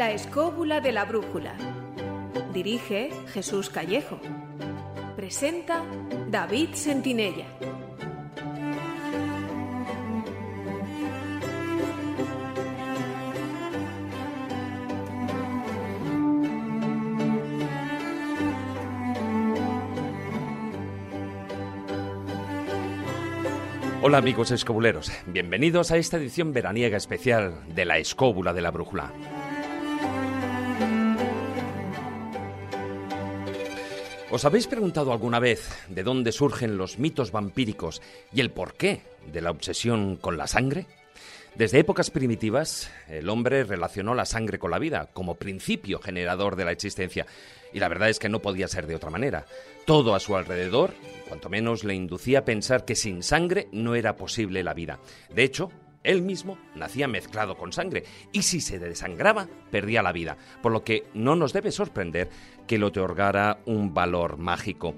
La escóbula de la brújula. Dirige Jesús Callejo. Presenta David Sentinella. Hola amigos escobuleros, bienvenidos a esta edición veraniega especial de la escóbula de la brújula. ¿Os habéis preguntado alguna vez de dónde surgen los mitos vampíricos y el porqué de la obsesión con la sangre? Desde épocas primitivas, el hombre relacionó la sangre con la vida como principio generador de la existencia, y la verdad es que no podía ser de otra manera. Todo a su alrededor, cuanto menos, le inducía a pensar que sin sangre no era posible la vida. De hecho, él mismo nacía mezclado con sangre y si se desangraba perdía la vida, por lo que no nos debe sorprender que le otorgara un valor mágico.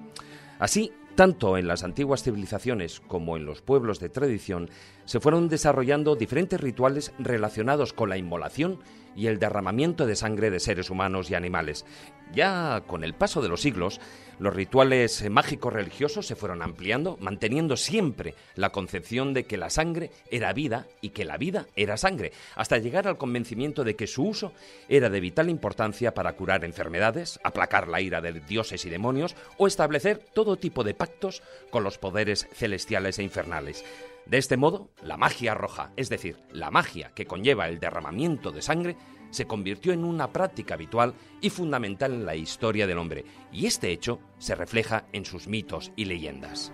Así, tanto en las antiguas civilizaciones como en los pueblos de tradición, se fueron desarrollando diferentes rituales relacionados con la inmolación y el derramamiento de sangre de seres humanos y animales. Ya con el paso de los siglos, los rituales mágicos religiosos se fueron ampliando, manteniendo siempre la concepción de que la sangre era vida y que la vida era sangre, hasta llegar al convencimiento de que su uso era de vital importancia para curar enfermedades, aplacar la ira de dioses y demonios o establecer todo tipo de pactos con los poderes celestiales e infernales. De este modo, la magia roja, es decir, la magia que conlleva el derramamiento de sangre, se convirtió en una práctica habitual y fundamental en la historia del hombre, y este hecho se refleja en sus mitos y leyendas.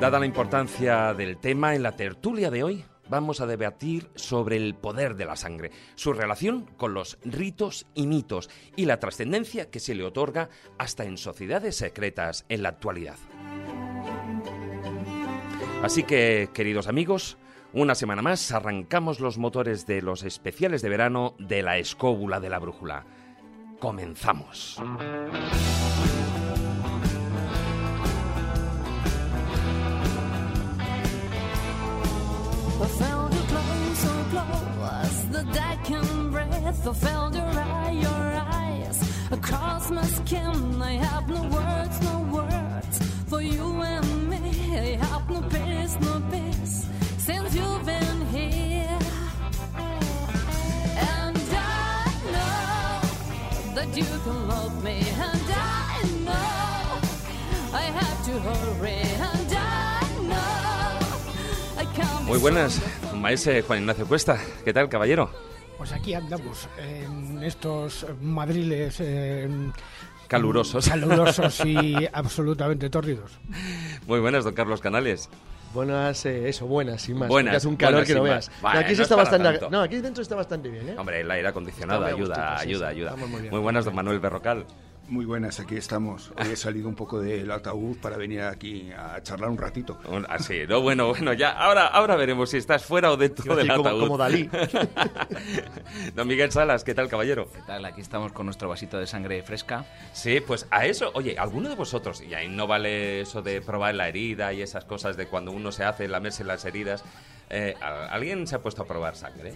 Dada la importancia del tema en la tertulia de hoy, vamos a debatir sobre el poder de la sangre, su relación con los ritos y mitos y la trascendencia que se le otorga hasta en sociedades secretas en la actualidad. Así que, queridos amigos, una semana más arrancamos los motores de los especiales de verano de la escóbula de la brújula. Comenzamos. I have no words, no words for you and me. I have no peace, no peace since you've been here. And I know that you can love me, and I know I have to hurry, and I know I can't. Muy buenas, maese Juan Ignacio Cuesta. ¿Qué tal, caballero? Pues aquí andamos, en estos madriles eh, Calurosos. calurosos y absolutamente tórridos. Muy buenas, don Carlos Canales. Buenas, eh, eso, buenas, sin más. Buenas, hace un calor buenas, que no veas. aquí no está bastante. No, aquí dentro está bastante bien, ¿eh? Hombre, el aire acondicionado ayuda, gustito, ayuda, sí, ayuda. muy. Muy buenas, don Manuel Berrocal. Muy buenas, aquí estamos. Hoy he salido un poco del ataúd para venir aquí a charlar un ratito. Así, no, bueno, bueno, ya, ahora, ahora veremos si estás fuera o dentro del decir como- ataúd. como Dalí. Don Miguel Salas, ¿qué tal, caballero? ¿Qué tal? Aquí estamos con nuestro vasito de sangre fresca. Sí, pues a eso, oye, alguno de vosotros, y ahí no vale eso de probar la herida y esas cosas de cuando uno se hace lamerse las heridas, eh, ¿a- ¿alguien se ha puesto a probar sangre?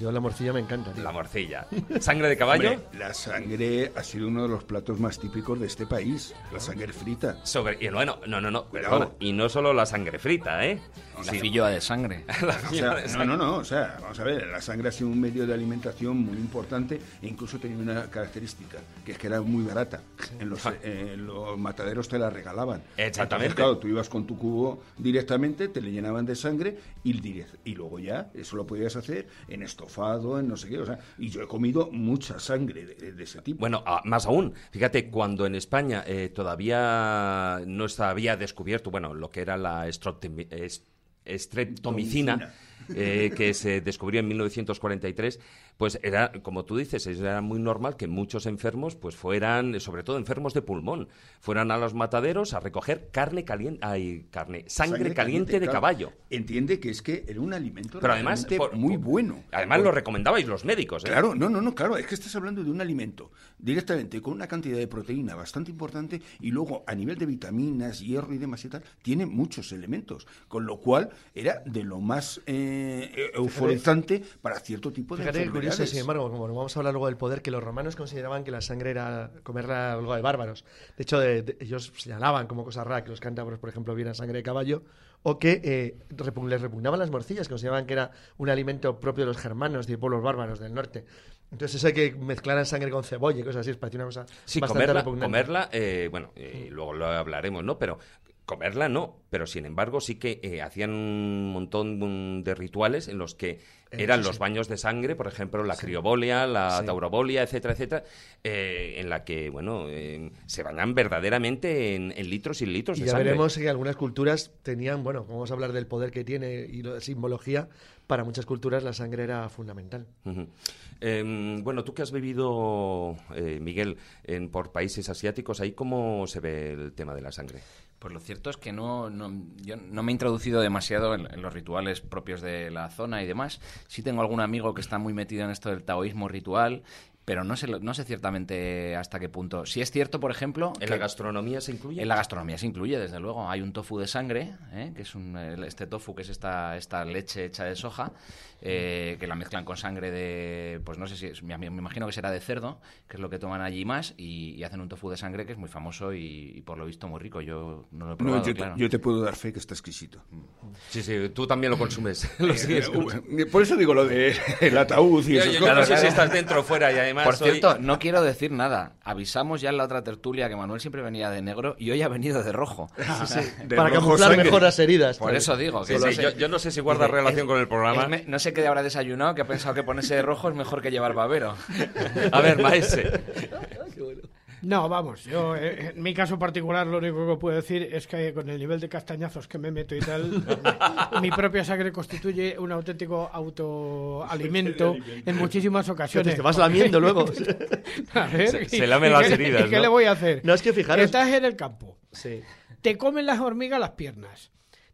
Yo la morcilla me encanta, tío. La morcilla. ¿Sangre de caballo? Hombre, la sangre ha sido uno de los platos más típicos de este país, la sangre frita. Sobre, y bueno, no, no, no, perdona, y no solo la sangre frita, ¿eh? La filloa de sangre. La O sea, de no, sangre. no, no, o sea, vamos a ver, la sangre ha sido un medio de alimentación muy importante e incluso tenía una característica, que es que era muy barata. En los, eh, los mataderos te la regalaban. Exactamente. Entonces, claro, tú ibas con tu cubo directamente, te le llenaban de sangre y, y luego ya, eso lo podías hacer en estofado, en no sé qué, o sea, y yo he comido mucha sangre de, de ese tipo. Bueno, ah, más aún, fíjate, cuando en España eh, todavía no se había descubierto, bueno, lo que era la estreptomicina, eh, que se descubrió en 1943, pues era, como tú dices, era muy normal que muchos enfermos, pues fueran, sobre todo enfermos de pulmón, fueran a los mataderos a recoger carne caliente, ay, carne, sangre, caliente, de claro. caballo. Entiende que es que era un alimento Pero además, por- muy por- bueno. Además lo recomendabais los médicos, ¿eh? Claro, no, no, no, claro, es que estás hablando de un alimento directamente con una cantidad de proteína bastante importante y luego a nivel de vitaminas, hierro y demás y tal, tiene muchos elementos, con lo cual era de lo más eh, euforizante para cierto tipo de que curioso, sin embargo, como vamos a hablar luego del poder, que los romanos consideraban que la sangre era comerla algo de bárbaros. De hecho, de- de- ellos señalaban como cosa rara que los cántabros, por ejemplo, vieran sangre de caballo, o que eh, repug- les repugnaban las morcillas, consideraban que era un alimento propio de los germanos, de pueblos bárbaros del norte. Entonces, eso de que mezclaran sangre con cebolla y cosas así, les parecía una cosa Sí, bastante comerla, repugnante. comerla eh, bueno, eh, luego lo hablaremos, ¿no? Pero comerla no, pero sin embargo sí que eh, hacían un montón mm, de rituales en los que eran eso los baños de sangre, por ejemplo, la criobolia, la taurobolia, etcétera, etcétera, eh, en la que, bueno, eh, se bañan verdaderamente en, en litros y litros Y de ya sangre. veremos que algunas culturas tenían, bueno, vamos a hablar del poder que tiene y la simbología, para muchas culturas la sangre era fundamental. Em, bueno, tú que has vivido, eh, Miguel, en, por países asiáticos, ¿ahí cómo se ve el tema de la sangre? Pues lo cierto es que no, no- yo no me he introducido demasiado en, en los rituales propios de la zona y demás. Sí tengo algún amigo que está muy metido en esto del taoísmo ritual, pero no sé, no sé ciertamente hasta qué punto. Si es cierto, por ejemplo, ¿En que la gastronomía se incluye? en la gastronomía se incluye, desde luego. Hay un tofu de sangre, ¿eh? que es un, este tofu, que es esta, esta leche hecha de soja, eh, que la mezclan con sangre de, pues no sé si, es- me, me imagino que será de cerdo, que es lo que toman allí más, y, y hacen un tofu de sangre que es muy famoso y, y por lo visto muy rico. Yo no lo he No, probado, yo, te, claro. yo te puedo dar fe que está exquisito. Sí, sí, tú también lo consumes. Lo sigues Eh, Por eso digo lo de el ataúd y Yo, esas yo cosas. no sé si estás dentro o fuera y además Por cierto, no quiero decir nada. Avisamos ya en la otra tertulia que Manuel siempre venía de negro y hoy ha venido de rojo. De para rojo camuflar sangre. mejor las heridas. Por eso digo que Sí, sí, yo, yo no sé si guarda relación es- con el programa. me- no sé qué habrá desayunado que ha pensado que ponerse de rojo es mejor que llevar babero. A ver, maese. No, vamos, yo eh, en mi caso particular lo único que puedo decir es que con el nivel de castañazos que me meto y tal, mi, propia sangre constituye un auténtico autoalimento en muchísimas ocasiones. Te vas lamiendo luego. A ver, Se- ¿y- se lamen las heridas, ¿y qué ¿no? le voy a hacer? No, es que fijaros- Estás en el campo, Sí. te comen las hormigas las piernas.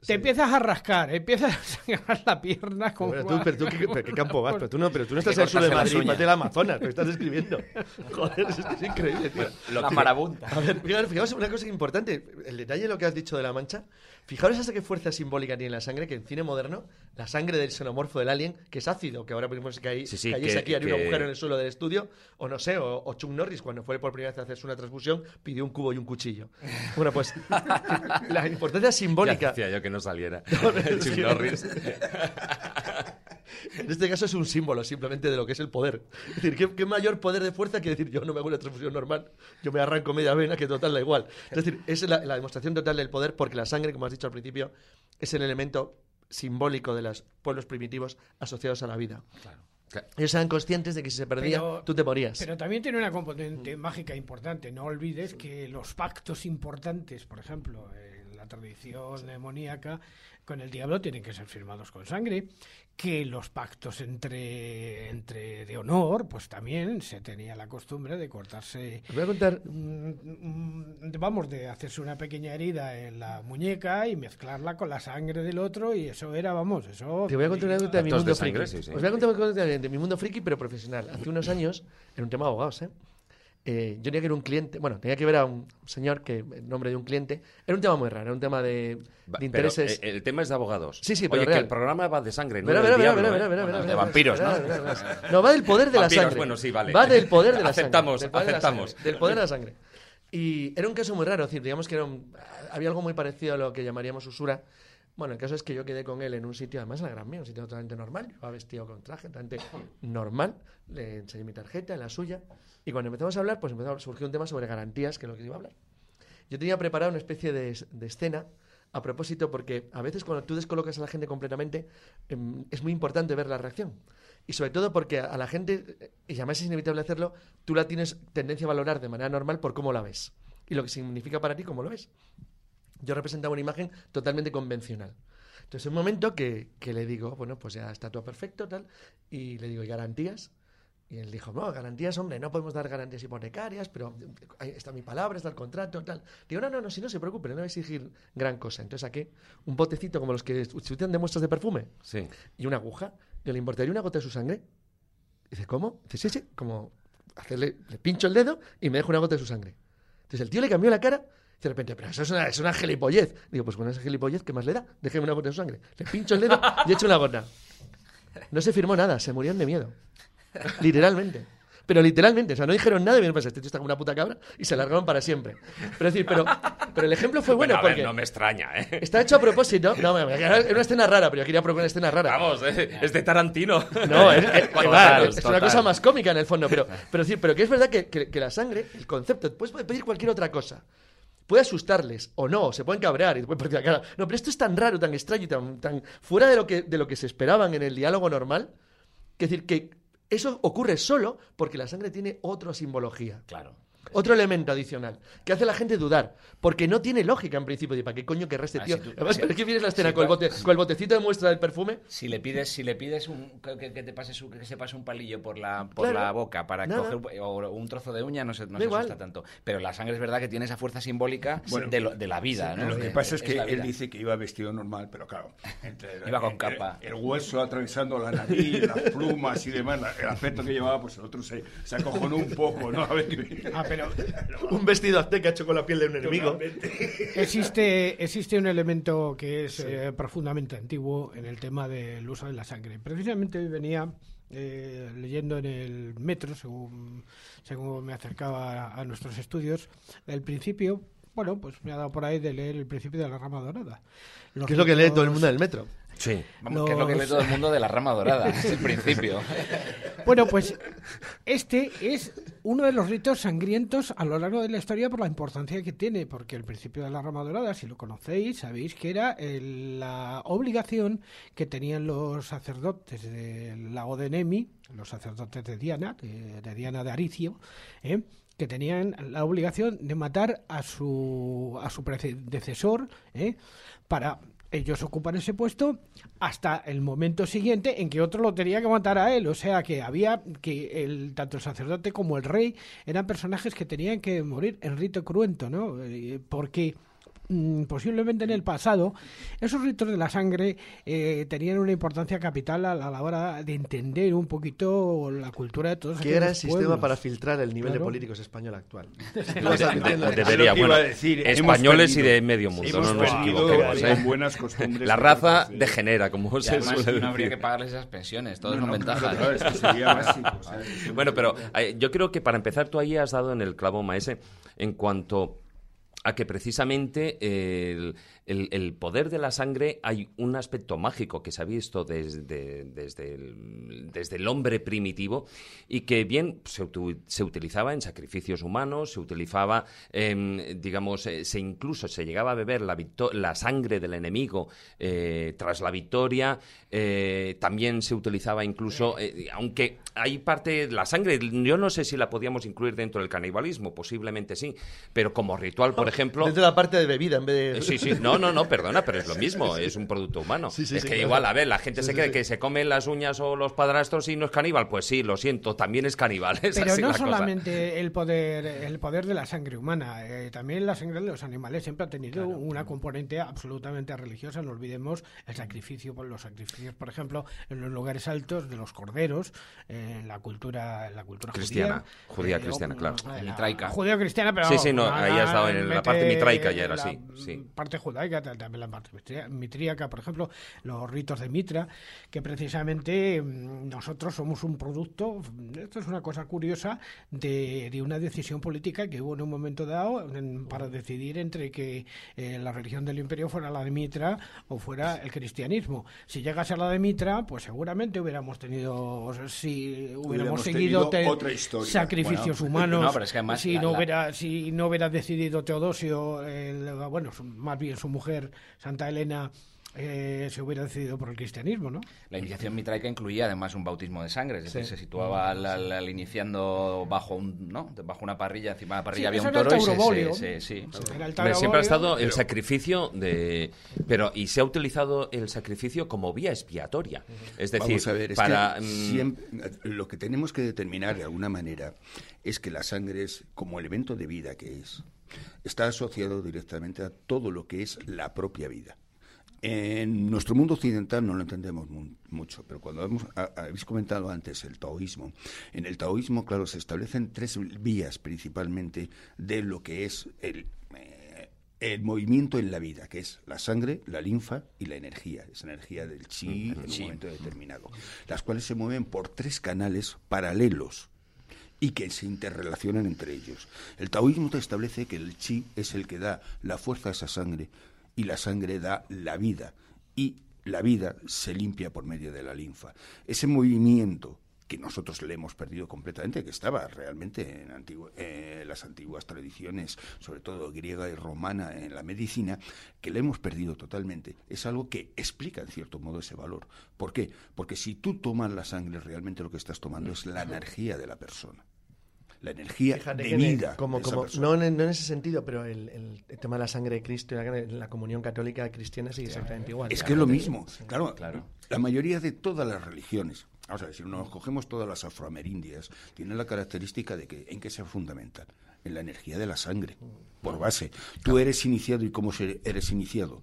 Te empiezas a rascar, empiezas a sangrar la pierna con Pero tú, pero tú, ¿qué, pero qué campo vas? Pero tú no, pero tú no estás en el sur de Madrid, vete del Amazonas, lo estás describiendo. Joder, es, que es increíble, tío. la marabunta. A ver, fijaos una cosa importante, el detalle de lo que has dicho de la mancha. Fijaros hasta qué fuerza simbólica tiene la sangre, que en cine moderno, la sangre del xenomorfo del alien, que es ácido, que ahora mismo que hay, Sí, sí, que- aquí, haría un que- agujero en el suelo del estudio, o no sé, o, o Chuck Norris, cuando fue por primera vez a hacerse una transfusión, pidió un cubo y un cuchillo. Bueno, pues la importancia Ya simbólica. decía yo que no saliera. es Chuck Norris. En este caso es un símbolo simplemente de lo que es el poder. Es decir, ¿qué, qué mayor poder de fuerza que decir yo no me hago una transfusión normal, yo me arranco media vena, que total da igual. Es decir, es la, la demostración total del poder porque la sangre, como has dicho al principio, es el elemento simbólico de los pueblos primitivos asociados a la vida. Ellos eran conscientes de que si se perdía, Pero- tú te morías. Pero también tiene una componente mágica importante. No olvides que los pactos importantes, por ejemplo, en la tradición demoníaca, con el diablo tienen que ser firmados con sangre. Que los pactos entre, entre de honor, pues también se tenía la costumbre de cortarse Os voy a contar mm, mm, vamos, de hacerse una pequeña herida en la muñeca y mezclarla con la sangre del otro y eso era, vamos, eso... Te voy a contar una anécdota de mi mundo sangre, friki. sí, sí. Os voy a contar una anécdota de, de mi mundo friki, pero profesional. Hace unos años, en un tema de abogados, ¿eh? Eh, yo tenía que ver un cliente, bueno, tenía que ver a un señor que, en nombre de un cliente, era un tema muy raro, era un tema de, de Va, pero, intereses. eh, el tema es de abogados. Sí, sí, pero Oye, que el programa va de sangre, no ¿eh? de vampiros, ¿no? No, va del poder de la sangre. bueno, sí, vale. Va del poder de la Aceptamos, sangre. del aceptamos. sangre, Del poder de la sangre. Y era un caso muy raro, es decir, digamos que era un- había algo muy parecido a lo que llamaríamos usura. Bueno, el caso es que yo quedé con él en un sitio, además en la Gran Vía, un sitio totalmente normal. Yo iba vestido con traje, totalmente normal. Le enseñé mi tarjeta, la suya. Y cuando empezamos a hablar, pues empezó a surgir un tema sobre garantías, que es lo que iba a hablar. Yo tenía preparado una especie de, de escena a propósito, porque a veces cuando tú descolocas a la gente completamente, em, es muy importante ver la reacción. Y sobre todo porque a, a la gente, eh, y además es inevitable hacerlo, tú la tienes tendencia a valorar de manera normal por cómo la ves. Y lo que significa para ti cómo lo ves. Yo representaba una imagen totalmente convencional. Entonces, un momento que, que le digo, bueno, pues ya está todo perfecto, tal, y le digo, ¿y garantías? Y él dijo, no, garantías, hombre, no podemos dar garantías hipotecarias, pero ahí está mi palabra, está el contrato, tal. Digo, no, no, no, si no se preocupe, no voy a exigir gran cosa. Entonces saqué un botecito como los que se utilizan de muestras de perfume Sí. y una aguja. Yo le importaría una gota de su sangre. Dice, ¿cómo? Dice, sí, sí, como hacerle, le pincho el dedo y me dejo una gota de su sangre. Entonces el tío le cambió la cara y de repente, pero eso es una, es una gilipollez. Digo, pues con esa gilipollez, ¿qué más le da? Déjeme una gota de sangre. Le pincho el dedo y echo una gota. No se firmó nada, se murieron de miedo. Literalmente. Pero literalmente, o sea, no dijeron nada y me pensé, este tío está como una puta cabra y se largaron para siempre. Pero es decir, pero, pero el ejemplo fue bueno, Bueno, a ver, porque no me extraña, ¿eh? está hecho a propósito. No, era una escena rara, pero yo quería proponer una escena rara. Vamos, eh, es de Tarantino. No, es, es- Total, claro, es una cosa más cómica en el fondo, pero, pero, decir, pero que es verdad que, que- que la sangre, el concepto, puedes pedir cualquier otra cosa. Puede asustarles o no, se pueden cabrear y te pueden partir la cara. No, pero esto es tan raro, tan extraño y tan, tan fuera de lo, que, de lo que se esperaban en el diálogo normal, que decir que eso ocurre solo porque la sangre tiene otra simbología. Claro. Otro elemento adicional que hace a la gente dudar, porque no tiene lógica en principio. de ¿Para qué coño querrá este Ah, tío? si tú- Además, si- pero es que vienes la escena si con, el bote- con el botecito de muestra del perfume. Si le pides, si le pides un, que, te pase su- que se pase un palillo por la, por Claro. la boca para Nada. coger o un trozo de uña, no se, no se igual. asusta tanto. Pero la sangre es verdad que tiene esa fuerza simbólica Bueno, de, lo- de la vida, ¿no? Lo que Eh, pasa es que él dice que iba vestido normal, pero claro, entre Iba con capa. El, hueso atravesando la nariz, las plumas y demás, el aspecto que llevaba, pues el otro se, se acojonó un poco, ¿no? A ver Ah, pero Un vestido azteca hecho con la piel de un enemigo. existe, existe un elemento que es eh, profundamente antiguo en el tema del uso de la sangre. Precisamente hoy venía eh, leyendo en el metro, según, según me acercaba a, a nuestros estudios, el principio, bueno, pues me ha dado por ahí de leer el principio de la rama dorada. Los Que es lo que lee todo el mundo del metro. Sí. Vamos, que es lo que los- todo el mundo de la rama dorada, es el principio. Bueno, pues este es uno de los ritos sangrientos a lo largo de la historia por la importancia que tiene, porque el principio de la rama dorada, si lo conocéis, sabéis que era el- la obligación que tenían los sacerdotes del lago de Nemi, los sacerdotes de Diana, de, de Diana de Aricio, ¿eh? que tenían la obligación de matar a su, a su predecesor ¿eh? para ellos ocupar ese puesto hasta el momento siguiente en que otro lo tenía que matar a él. O sea que había que el, tanto el sacerdote como el rey eran personajes que tenían que morir en rito cruento, ¿no? Eh, Porque posiblemente en el pasado esos ritos de la sangre eh, tenían una importancia capital a la, a la hora de entender un poquito la cultura de todos Qué aquellos gran sistema pueblos. para filtrar el nivel de Claro. políticos español actual. Debería, que bueno, a decir, españoles y de medio mundo, no nos equivoquemos. ¿eh? buenas costumbres. La raza Sí. degenera, como Y se además suele no habría que pagarles esas pensiones, todo No, son no, ventajas. claro, sería básico, ¿sabes? Bueno, pero eh, yo creo que para empezar tú ahí has dado en el clavo, Maese, en cuanto a que precisamente el, el- el poder de la sangre hay un aspecto mágico que se ha visto desde, desde, el, desde el hombre primitivo y que bien se, se utilizaba en sacrificios humanos, se utilizaba, em, digamos, eh, se incluso se llegaba a beber la, la sangre del enemigo eh, tras la victoria, eh, también se utilizaba incluso, aunque hay parte, la sangre, yo no sé si la podíamos incluir dentro del canibalismo, posiblemente sí, pero como ritual, por ejemplo... Dentro de la parte de bebida en vez de. Sí, sí, no, no, no, perdona, pero es lo mismo, es un producto humano. Sí, sí, es sí, que claro. igual, a ver, la gente Sí, se sí, cree sí. que se comen las uñas o los padrastros y no es caníbal. Pues sí, lo siento, también es caníbal. es Pero no cosa. solamente el poder, el poder de la sangre humana, eh, también la sangre de los animales siempre ha tenido una componente absolutamente religiosa. No olvidemos el sacrificio, por los sacrificios, por ejemplo, en los lugares altos de los corderos, eh, en la cultura, en la cultura Cristiana, judía eh, cristiana, o- claro. Mitraica. Judeo-cristiana, pero Sí, sí, no, ah, ahí has dado en la parte mitraica ya era así, sí. Parte judaica, ta- también la parte mitríaca, por ejemplo, los ritos de Mitra, que precisamente mm, nosotros somos un producto, esto es una cosa curiosa, de, de una decisión política que hubo en un momento dado en- para decidir entre que eh, la religión del imperio fuera la de Mitra o fuera el cristianismo. Si llegase a la de Mitra, pues seguramente hubiéramos tenido, si hubiéramos, Hubiéramos seguido tenido te- otra historia. sacrificios Bueno. humanos, No, pero es que además si la- no la- hubiera si no hubiera decidido Teodosio, el- bueno, más bien su mujer, Santa Elena, eh, se hubiera decidido por el cristianismo, ¿no? La iniciación mitraica incluía además un bautismo de sangre, es decir, se situaba al, al- al iniciando bajo un, ¿no? bajo una parrilla, encima de la parrilla Sí, había un toro y se, se- se- sí. Era el Hombre, siempre ha estado el sacrificio de... Pero, y se ha utilizado el sacrificio como vía expiatoria. Es decir, Vamos a ver, es para... que mm, siempre- lo que tenemos que determinar de alguna manera es que la sangre es como elemento de vida que es. Está asociado directamente a todo lo que es la propia vida. En nuestro mundo occidental no lo entendemos mu- mucho, pero cuando hemos- habéis comentado antes el taoísmo, en el taoísmo, claro, se establecen tres vías principalmente de lo que es el, eh, el movimiento en la vida, que es la sangre, la linfa y la energía, esa energía del chi en un momento determinado, las cuales se mueven por tres canales paralelos y que se interrelacionan entre ellos. El taoísmo te establece que el chi es el que da la fuerza a esa sangre y la sangre da la vida y la vida se limpia por medio de la linfa. Ese movimiento que nosotros le hemos perdido completamente, que estaba realmente en las antiguas tradiciones, sobre todo griega y romana en la medicina, que le hemos perdido totalmente, es algo que explica en cierto modo ese valor. ¿Por qué? Porque si tú tomas la sangre, realmente lo que estás tomando es la energía de la persona. La energía Fíjate de que el- vida. como, de no, en, no en ese sentido, pero el, el- el tema de la sangre de Cristo y la, la comunión católica cristiana sigue exactamente igual. Es que es lo mismo. Sí. Claro, Claro. la mayoría de todas las religiones, vamos a ver, si nos cogemos todas las afroamerindias, tienen la característica de que en qué se fundamentan, en la energía de la sangre, por base. Tú eres iniciado y cómo se- eres iniciado,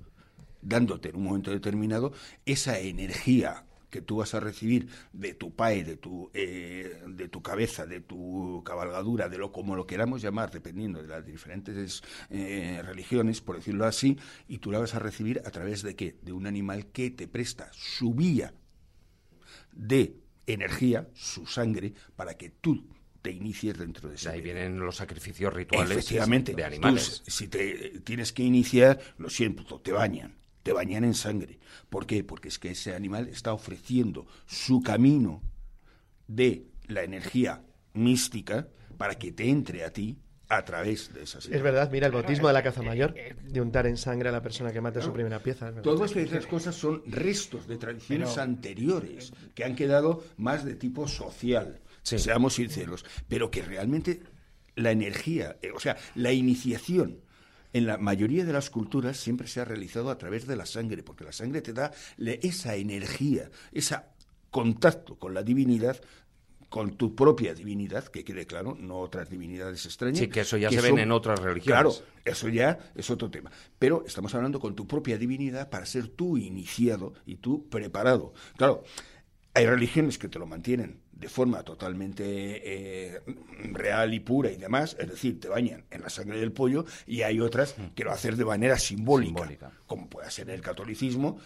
dándote en un momento determinado esa energía que tú vas a recibir de tu pae, de tu, eh, de tu cabeza, de tu cabalgadura, de lo como lo queramos llamar, dependiendo de las diferentes eh, religiones, por decirlo así, y tú la vas a recibir a través de qué? De un animal que te presta su vía de energía, su sangre, para que tú te inicies dentro de ese ahí vienen los sacrificios rituales Efectivamente. de Tú, animales. si te tienes que iniciar, lo siento, te bañan. Te bañan en sangre. ¿Por qué? Porque es que ese animal está ofreciendo su camino de la energía mística para que te entre a ti a través de esas Es verdad, mira, el bautismo de la caza mayor, de untar en sangre a la persona que mata su primera pieza. es. Todas esas cosas son restos de tradiciones anteriores que han quedado más de tipo social, Sí. seamos sinceros, pero que realmente la energía, eh, o sea, la iniciación en la mayoría de las culturas siempre se ha realizado a través de la sangre, porque la sangre te da esa energía, ese contacto con la divinidad con tu propia divinidad, que quede claro, no otras divinidades extrañas. Sí, que eso ya se ven en otras religiones. Claro, eso ya es otro tema. Pero estamos hablando con tu propia divinidad para ser tú iniciado y tú preparado. Claro, hay religiones que te lo mantienen de forma totalmente eh, real y pura y demás, es decir, te bañan en la sangre del pollo, y hay otras que lo hacen de manera simbólica, Simbólica. como puede ser el catolicismo,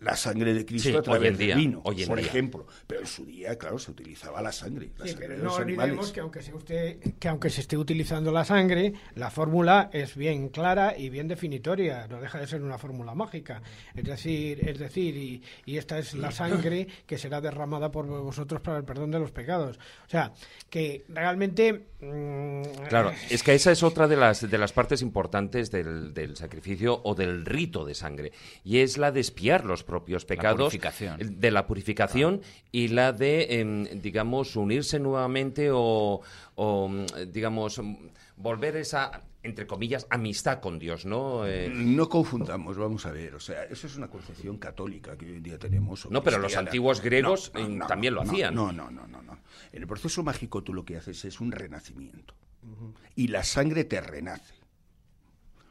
la sangre de Cristo Sí, a través día, vino, hoy en por día. ejemplo. Pero en su día, claro, se utilizaba la sangre, la Sí, sangre pero de no los olvidemos animales. que aunque, se usted, que aunque se esté utilizando la sangre, la fórmula es bien clara y bien definitoria, no deja de ser una fórmula mágica. Es decir, es decir y, y esta es la sangre que será derramada por vosotros para el perdón de los pecados. O sea, que realmente... mm, Claro, es que esa es otra de las, de las partes importantes del, del sacrificio o del rito de sangre, y es la de espiar los propios pecados, de la purificación y la de, em, digamos, unirse nuevamente o, o, mm, digamos, mm, volver esa, entre comillas, amistad con Dios, ¿no? Eh, No confundamos, vamos a ver, o sea, eso es una concepción católica que hoy en día tenemos. No, pero los antiguos griegos, eh, también lo no, hacían. No, no, no, no, no. En el proceso mágico tú lo que haces es un renacimiento. Y la sangre te renace.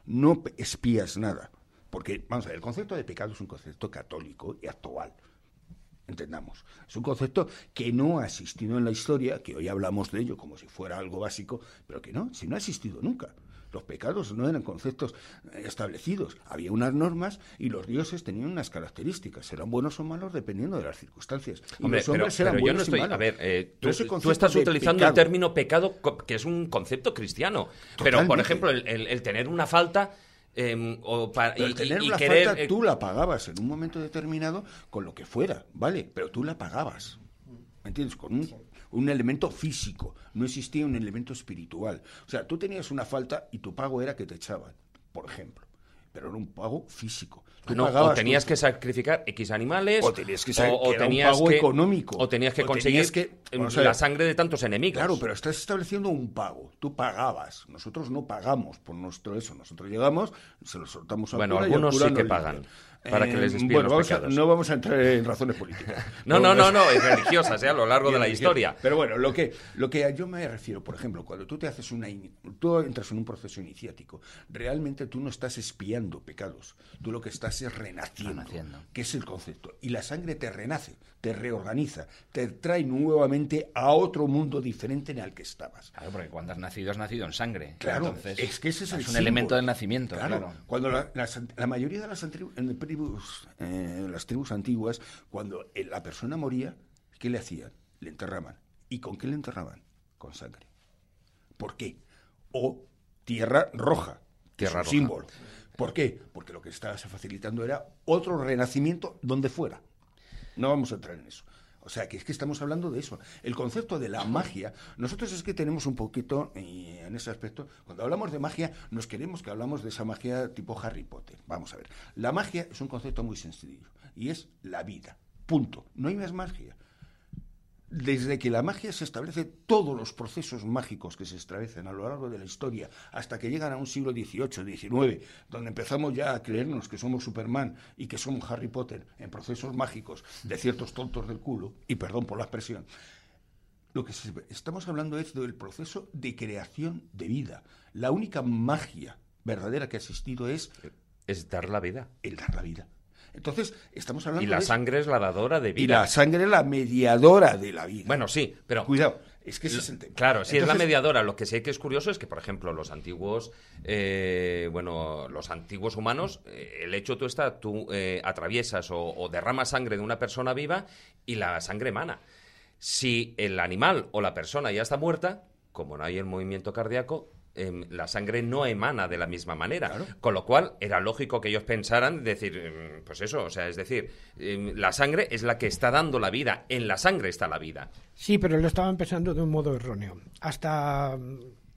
No espías nada. Porque, vamos a ver, el concepto de pecado es un concepto católico y actual. Entendamos. Es un concepto que no ha existido en la historia, que hoy hablamos de ello como si fuera algo básico, pero que no, si no ha existido nunca. Los pecados no eran conceptos eh, establecidos. Había unas normas y los dioses tenían unas características. Eran buenos o malos dependiendo de las circunstancias. Y Hombre, los pero, hombres eran pero yo no buenos y estoy. malos. A ver, eh, tú, Pero estás utilizando pecado- el término pecado, que es un concepto cristiano. Pero, por ejemplo, el, el- el tener una falta. Em, o para, Pero y, el tener y- y una querer, falta eh, tú la pagabas en un momento determinado con lo que fuera, ¿vale? Pero tú la pagabas. ¿Me entiendes? Con un, un elemento físico. No existía un elemento espiritual. O sea, tú tenías una falta y tu pago era que te echaban, por ejemplo. Pero era un pago físico. Tú no, o tenías tu- que sacrificar X animales. O tenías que o- un pago que- económico. O tenías que O conseguir tenías que- la sangre de tantos enemigos. Claro, pero estás estableciendo un pago. Tú pagabas. Nosotros no pagamos por nuestro eso. Nosotros llegamos, se lo soltamos a Bueno, y algunos cura sí que limpia. Para que les Eh, bueno, los vamos a- pecados. no vamos a entrar en razones políticas. No, no, no, no, es religiosas, ¿eh? a lo largo de la historia. Pero bueno, lo que, lo que yo me refiero, por ejemplo, cuando tú te haces una tú entras en un proceso iniciático, realmente tú no estás espiando pecados, tú lo que estás es renaciendo, Renaciendo. que es el concepto. Y la sangre te renace, te reorganiza, te trae nuevamente a otro mundo diferente en el que estabas. Claro, porque cuando has nacido, has nacido en sangre. Claro, Entonces, es que ese es el un símbolo. elemento del nacimiento, Claro, claro. cuando la, mayoría de las en tribus, eh, las tribus antiguas, cuando eh, la persona moría, ¿qué le hacían? Le enterraban. ¿Y con qué le enterraban? Con sangre. ¿Por qué? O tierra roja, Tierra es roja. símbolo. ¿Por qué? Porque lo que estaba facilitando era otro renacimiento donde fuera. No vamos a entrar en eso. O sea, que es que estamos hablando de eso. El concepto de la magia, nosotros es que tenemos un poquito, en ese aspecto, cuando hablamos de magia, nos queremos que hablamos de esa magia tipo Harry Potter. Vamos a ver. La magia es un concepto muy sencillo, y es la vida. Punto. No hay más magia. Desde que la magia se establece, todos los procesos mágicos que se establecen a lo largo de la historia, hasta que llegan a un siglo XVIII, XIX, donde empezamos ya a creernos que somos Superman y que somos Harry Potter en procesos mágicos de ciertos tontos del culo, y perdón por la expresión, lo que estamos hablando es del proceso de creación de vida. La única magia verdadera que ha existido es Es dar la vida. el dar la vida. Entonces, estamos hablando Y la de sangre es la dadora de y vida. la sangre es la mediadora de la vida. Bueno, sí, pero... Cuidado, es que ese es el tema. Claro, sí es la Entonces, mediadora. Lo que sí que es curioso es que, por ejemplo, los antiguos, eh, bueno, los antiguos humanos, eh, el hecho tú está, tú eh, atraviesas o, o derramas sangre de una persona viva y la sangre emana. Si el animal o la persona ya está muerta, como no hay el movimiento cardíaco, em, la sangre no emana de la misma manera. Claro. Con lo cual, era lógico que ellos pensaran, decir, em, pues eso, o sea, es decir, em, la sangre es la que está dando la vida, en la sangre está la vida. Sí, pero lo estaban pensando de un modo erróneo. Hasta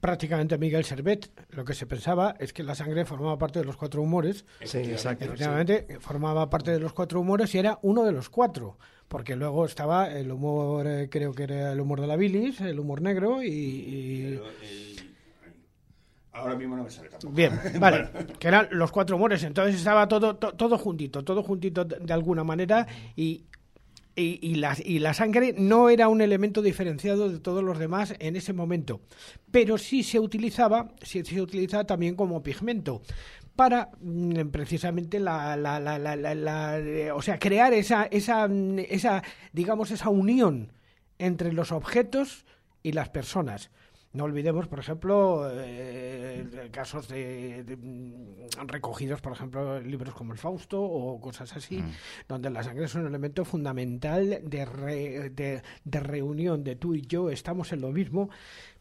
prácticamente Miguel Servet, lo que se pensaba es que la sangre formaba parte de los cuatro humores. Sí, exacto. sí. Efectivamente, formaba parte de los cuatro humores y era uno de los cuatro. Porque luego estaba el humor, eh, creo que era el humor de la bilis, el humor negro y- y Ahora mismo no me sale tampoco. Bien, vale, que eran los cuatro humores, entonces estaba todo, to- todo juntito, todo juntito de, alguna manera y, y, y la, y la sangre no era un elemento diferenciado de todos los demás en ese momento, pero sí se utilizaba, sí se utilizaba también como pigmento para mm, precisamente la, la, la, la, la- la- eh, o sea crear esa, esa, mm, esa digamos esa unión entre los objetos y las personas. No olvidemos, por ejemplo, eh, casos de, de, mm, recogidos, por ejemplo, libros como el Fausto o cosas así, donde la sangre es un elemento fundamental de, re- de, de reunión de tú y yo, estamos en lo mismo,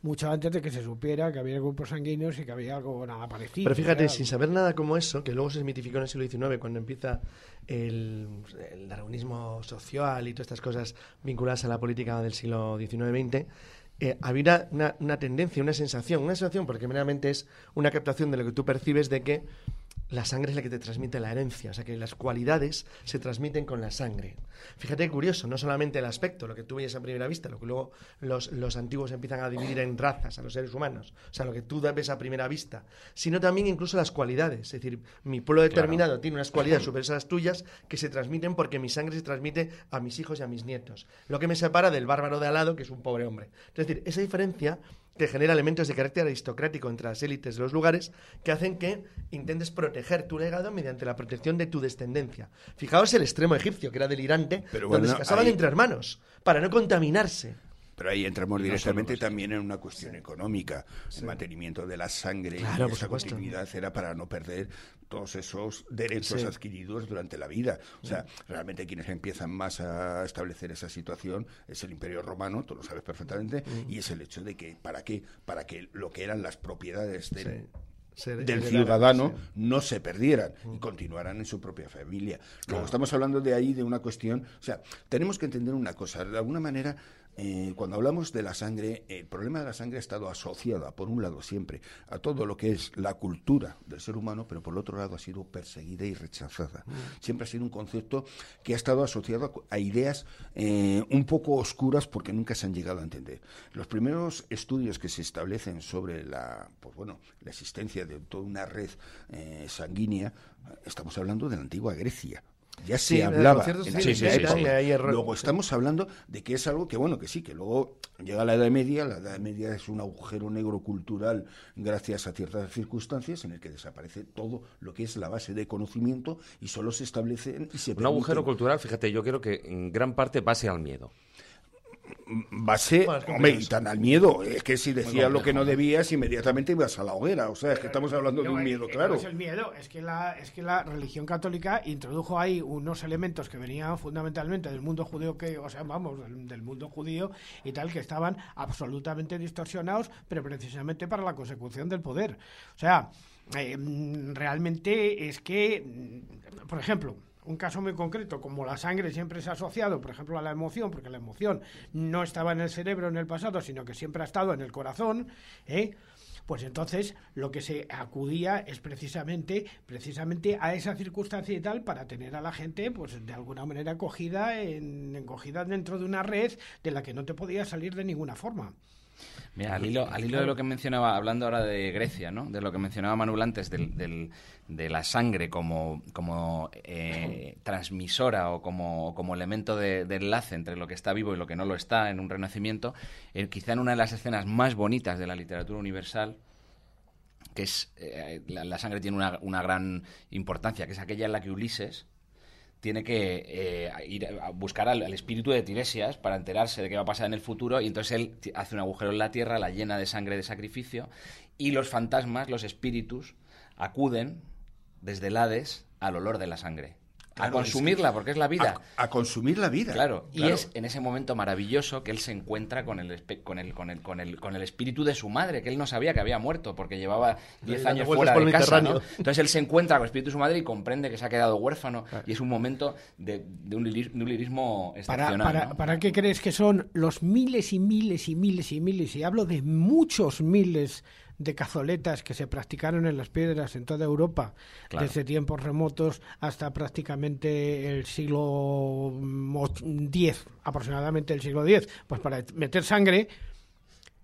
mucho antes de que se supiera que había grupos sanguíneos y que había algo nada parecido. Pero fíjate, Era- sin saber nada como eso, que luego se mitificó en el siglo XIX cuando empieza el, el darwinismo social y todas estas cosas vinculadas a la política del siglo XIX-XX, eh, había una, una tendencia, una sensación, una sensación porque meramente es una captación de lo que tú percibes de que la sangre es la que te transmite la herencia, o sea que las cualidades se transmiten con la sangre. Fíjate qué curioso, no solamente el aspecto, lo que tú ves a primera vista, lo que luego los, los antiguos empiezan a dividir en razas a los seres humanos, o sea, lo que tú ves a primera vista, sino también incluso las cualidades, es decir, mi pueblo determinado tiene unas cualidades superiores a las tuyas que se transmiten porque mi sangre se transmite a mis hijos y a mis nietos, lo que me separa del bárbaro de al lado, que es un pobre hombre. Es decir, esa diferencia que genera elementos de carácter aristocrático entre las élites de los lugares que hacen que intentes proteger tu legado mediante la protección de tu descendencia. Fijaos el extremo egipcio, que era delirante, Pero donde se casaban ahí- entre hermanos, para no contaminarse. Pero ahí entramos directamente también en una cuestión económica. El mantenimiento de la sangre Claro, y esa continuidad era para no perder todos esos derechos Sí. adquiridos durante la vida. O sea, realmente quienes empiezan más a establecer esa situación es el Imperio Romano, tú lo sabes perfectamente, y es el hecho de que, ¿para qué? Para que lo que eran las propiedades del, ciudadano no se perdieran y continuaran en su propia familia. Luego estamos hablando de ahí de una cuestión, o sea, tenemos que entender una cosa, de alguna manera eh, cuando hablamos de la sangre, el problema de la sangre ha estado asociada, por un lado, siempre a todo lo que es la cultura del ser humano, pero por el otro lado ha sido perseguida y rechazada. Siempre ha sido un concepto que ha estado asociado a ideas eh, un poco oscuras porque nunca se han llegado a entender. Los primeros estudios que se establecen sobre la, pues bueno, la existencia de toda una red eh, sanguínea, estamos hablando de la antigua Grecia. Ya Sí, se en hablaba. en sí, sí, sí, sí. Luego estamos hablando de que es algo que, bueno, que sí, que luego llega la Edad Media, la Edad Media es un agujero negro cultural gracias a ciertas circunstancias en el que desaparece todo lo que es la base de conocimiento y solo se establecen y se Un agujero cultural, fíjate, yo creo que en gran parte base al miedo. Base, Bueno, hombre, y tan al miedo, es que si decías lo que no debías, inmediatamente ibas a la hoguera, o sea, es que estamos hablando de un miedo, es- claro. No es el miedo, es que, la, es que la religión católica introdujo ahí unos elementos que venían fundamentalmente del mundo judío, que, o sea, vamos, del, del mundo judío y tal, que estaban absolutamente distorsionados, pero precisamente para la consecución del poder. O sea, eh, mm, realmente es que, mm, por ejemplo, un caso muy concreto, como la sangre siempre se ha asociado, por ejemplo, a la emoción, porque la emoción no estaba en el cerebro en el pasado, sino que siempre ha estado en el corazón, ¿eh? pues entonces lo que se acudía es precisamente precisamente a esa circunstancia y tal para tener a la gente pues de alguna manera cogida en, en cogida dentro de una red de la que no te podías salir de ninguna forma. Mira, al hilo, al hilo de lo que mencionaba, hablando ahora de Grecia, ¿no? De lo que mencionaba Manuel antes, del, del- de la sangre como, como eh, transmisora o como, como elemento de, de enlace entre lo que está vivo y lo que no lo está en un renacimiento, eh, quizá en una de las escenas más bonitas de la literatura universal, que es eh, la, la sangre tiene una, una gran importancia, que es aquella en la que Ulises tiene que eh, ir a buscar al, al espíritu de Tiresias para enterarse de qué va a pasar en el futuro y entonces él hace un agujero en la tierra, la llena de sangre de sacrificio y los fantasmas, los espíritus, acuden desde el Hades al olor de la sangre. A es consumirla, porque es la vida. A, a consumir la vida. Claro, y Claro. es en ese momento maravilloso que él se encuentra con el, espe- con el, con el, con el, con el espíritu de su madre, que él no sabía que había muerto porque llevaba 10 dando años fuera de el casa. Entonces él se encuentra con el espíritu de su madre y comprende que se ha quedado huérfano y es un momento de, de un, liris- de un lirismo ¿Para, excepcional. para, ¿no? ¿Para qué crees que son los miles y miles y miles y miles? Y hablo de muchos miles de cazoletas que se practicaron en las piedras en toda Europa, Claro. desde tiempos remotos hasta prácticamente el siglo X, aproximadamente el siglo X. Pues para meter sangre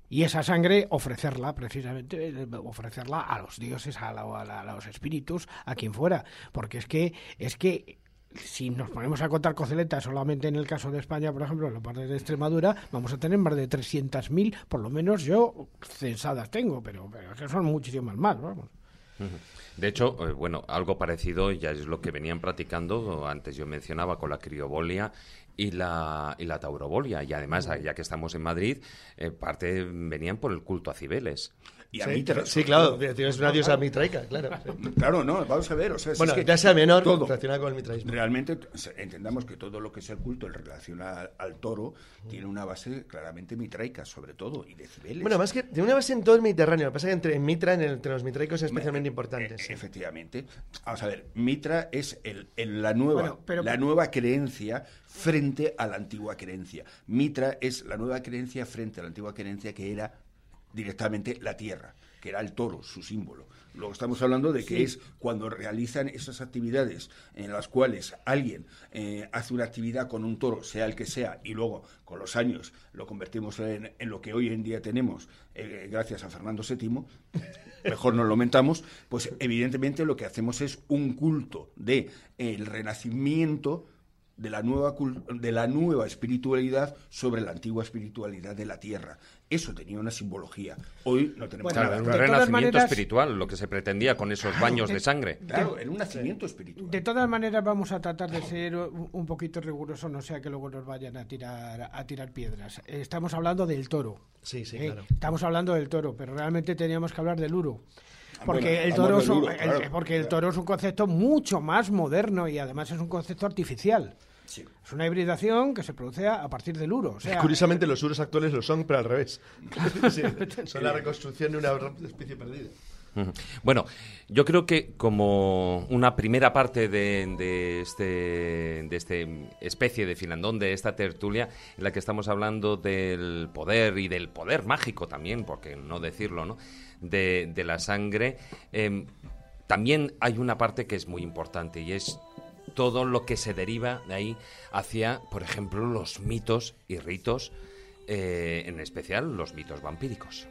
y esa sangre ofrecerla precisamente eh, ofrecerla a los dioses a, la- a la- a los espíritus a quien fuera porque es que es que si nos ponemos a contar coceletas solamente en el caso de España, por ejemplo, en la parte de Extremadura, vamos a tener más de 300.000, por lo menos yo censadas tengo, pero, pero que son muchísimas más, vamos. De hecho, eh, bueno, algo parecido ya es lo que venían practicando, antes yo mencionaba con la criobolia y la, y la taurobolia. Y además, ya que estamos en Madrid, eh, parte venían por el culto a Cibeles. Y a Sí, Mitra, sí, claro, tienes una diosa mitraica, claro. sí. Claro, no, vamos a ver, o sea, si Bueno, es que ya sea menor, todo, relacionada con el mitraísmo. Realmente entendamos que todo lo que es el culto en relación a- al toro tiene una base claramente mitraica, sobre todo, y de cibeles. Bueno, más que tiene una base en todo el Mediterráneo. Lo que pasa es que entre en Mitra, en el- entre los mitraicos es especialmente Eh, importante. eh, sí. Efectivamente. Vamos a ver, Mitra es el, el- la, nueva, Bueno, pero- la nueva creencia frente a la antigua creencia. Mitra es la nueva creencia frente a la antigua creencia que era directamente la tierra, que era el toro, su símbolo. Luego estamos hablando de que es cuando realizan esas actividades en las cuales alguien eh, hace una actividad con un toro, sea el que sea, y luego con los años lo convertimos en, en lo que hoy en día tenemos, eh, gracias a Fernando VII, mejor nos lo mentamos, pues evidentemente lo que hacemos es un culto de el renacimiento de la nueva cul- de la nueva espiritualidad sobre la antigua espiritualidad de la tierra. Eso tenía una simbología. Hoy no tenemos Bueno, nada. un de todas renacimiento maneras- espiritual, lo que se pretendía con esos baños de sangre. Claro, era un nacimiento espiritual. De todas maneras vamos a tratar de ser un un poquito rigurosos, no sea que luego nos vayan a tirar a tirar piedras. Estamos hablando del toro. Sí, sí, ¿eh? claro. Estamos hablando del toro, pero realmente teníamos que hablar del uro. Porque, Bueno, el toro es un, uro, el- claro. porque el toro es un concepto mucho más moderno y además es un concepto artificial. Sí. Es una hibridación que se produce a partir del uro. O sea, Curiosamente, los uros actuales lo son, pero al revés. Sí, son la reconstrucción de una especie perdida. Bueno, yo creo que como una primera parte de, de este de este especie de filandón, de esta tertulia, en la que estamos hablando del poder y del poder mágico también, porque no decirlo, ¿no? De, la sangre, em, también hay una parte que es muy importante y es todo lo que se deriva de ahí hacia, por ejemplo, los mitos y ritos, eh, en especial los mitos vampíricos.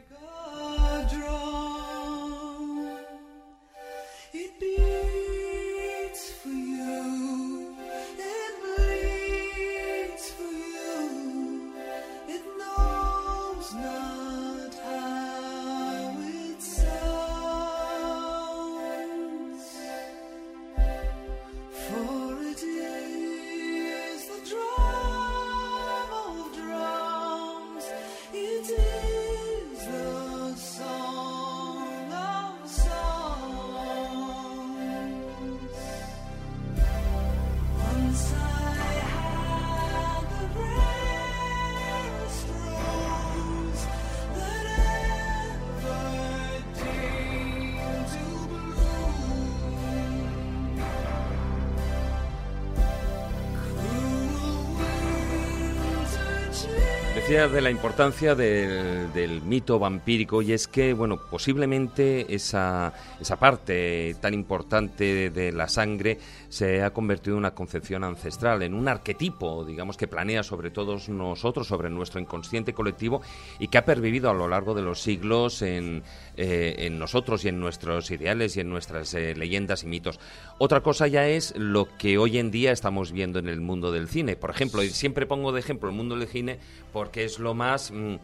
De la importancia del, del mito vampírico y es que, bueno, posiblemente esa, esa parte tan importante de la sangre se ha convertido en una concepción ancestral, en un arquetipo, digamos, que planea sobre todos nosotros, sobre nuestro inconsciente colectivo y que ha pervivido a lo largo de los siglos en, eh, en nosotros y en nuestros ideales y en nuestras eh, leyendas y mitos. Otra cosa ya es lo que hoy en día estamos viendo en el mundo del cine. Por ejemplo, siempre pongo de ejemplo el mundo del cine porque es lo más... mm,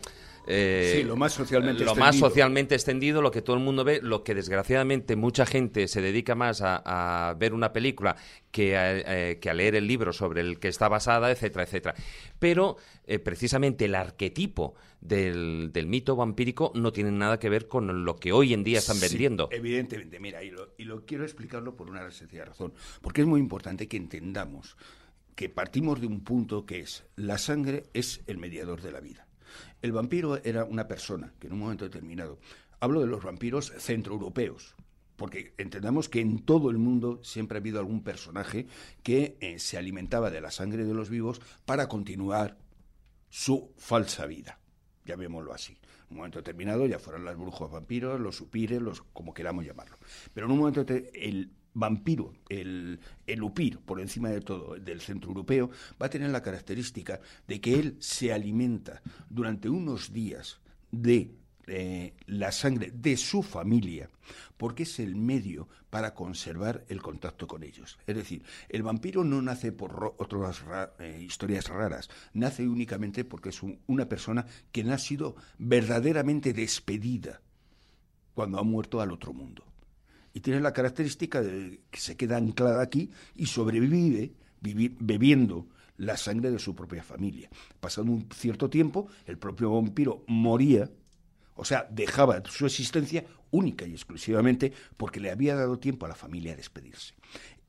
eh, Sí, lo más socialmente lo más extendido. socialmente extendido, lo que todo el mundo ve, lo que desgraciadamente mucha gente se dedica más a, a ver una película que a, eh, que a leer el libro sobre el que está basada, etcétera, etcétera. Pero eh, precisamente el arquetipo del, del mito vampírico no tiene nada que ver con lo que hoy en día están Sí, vendiendo. evidentemente, mira, y lo, y lo quiero explicarlo por una sencilla razón. Porque es muy importante que entendamos que partimos de un punto que es la sangre es el mediador de la vida. El vampiro era una persona que en un momento determinado, hablo de los vampiros centroeuropeos, porque entendamos que en todo el mundo siempre ha habido algún personaje que eh, se alimentaba de la sangre de los vivos para continuar su falsa vida, llamémoslo así. En un momento determinado ya fueran las brujos vampiros, los supires, los como queramos llamarlo. Pero en un momento el vampiro, el, el upir, por encima de todo, del centro europeo, va a tener la característica de que él se alimenta durante unos días de eh, la sangre de su familia, porque es el medio para conservar el contacto con ellos. Es decir, el vampiro no nace por otras ra- eh, historias raras, nace únicamente porque es un- una persona que no ha sido verdaderamente despedida cuando ha muerto al otro mundo. Y tiene la característica de que se queda anclada aquí y sobrevive bebiendo la sangre de su propia familia. Pasado un cierto tiempo, el propio vampiro moría, o sea, dejaba su existencia única y exclusivamente porque le había dado tiempo a la familia a despedirse.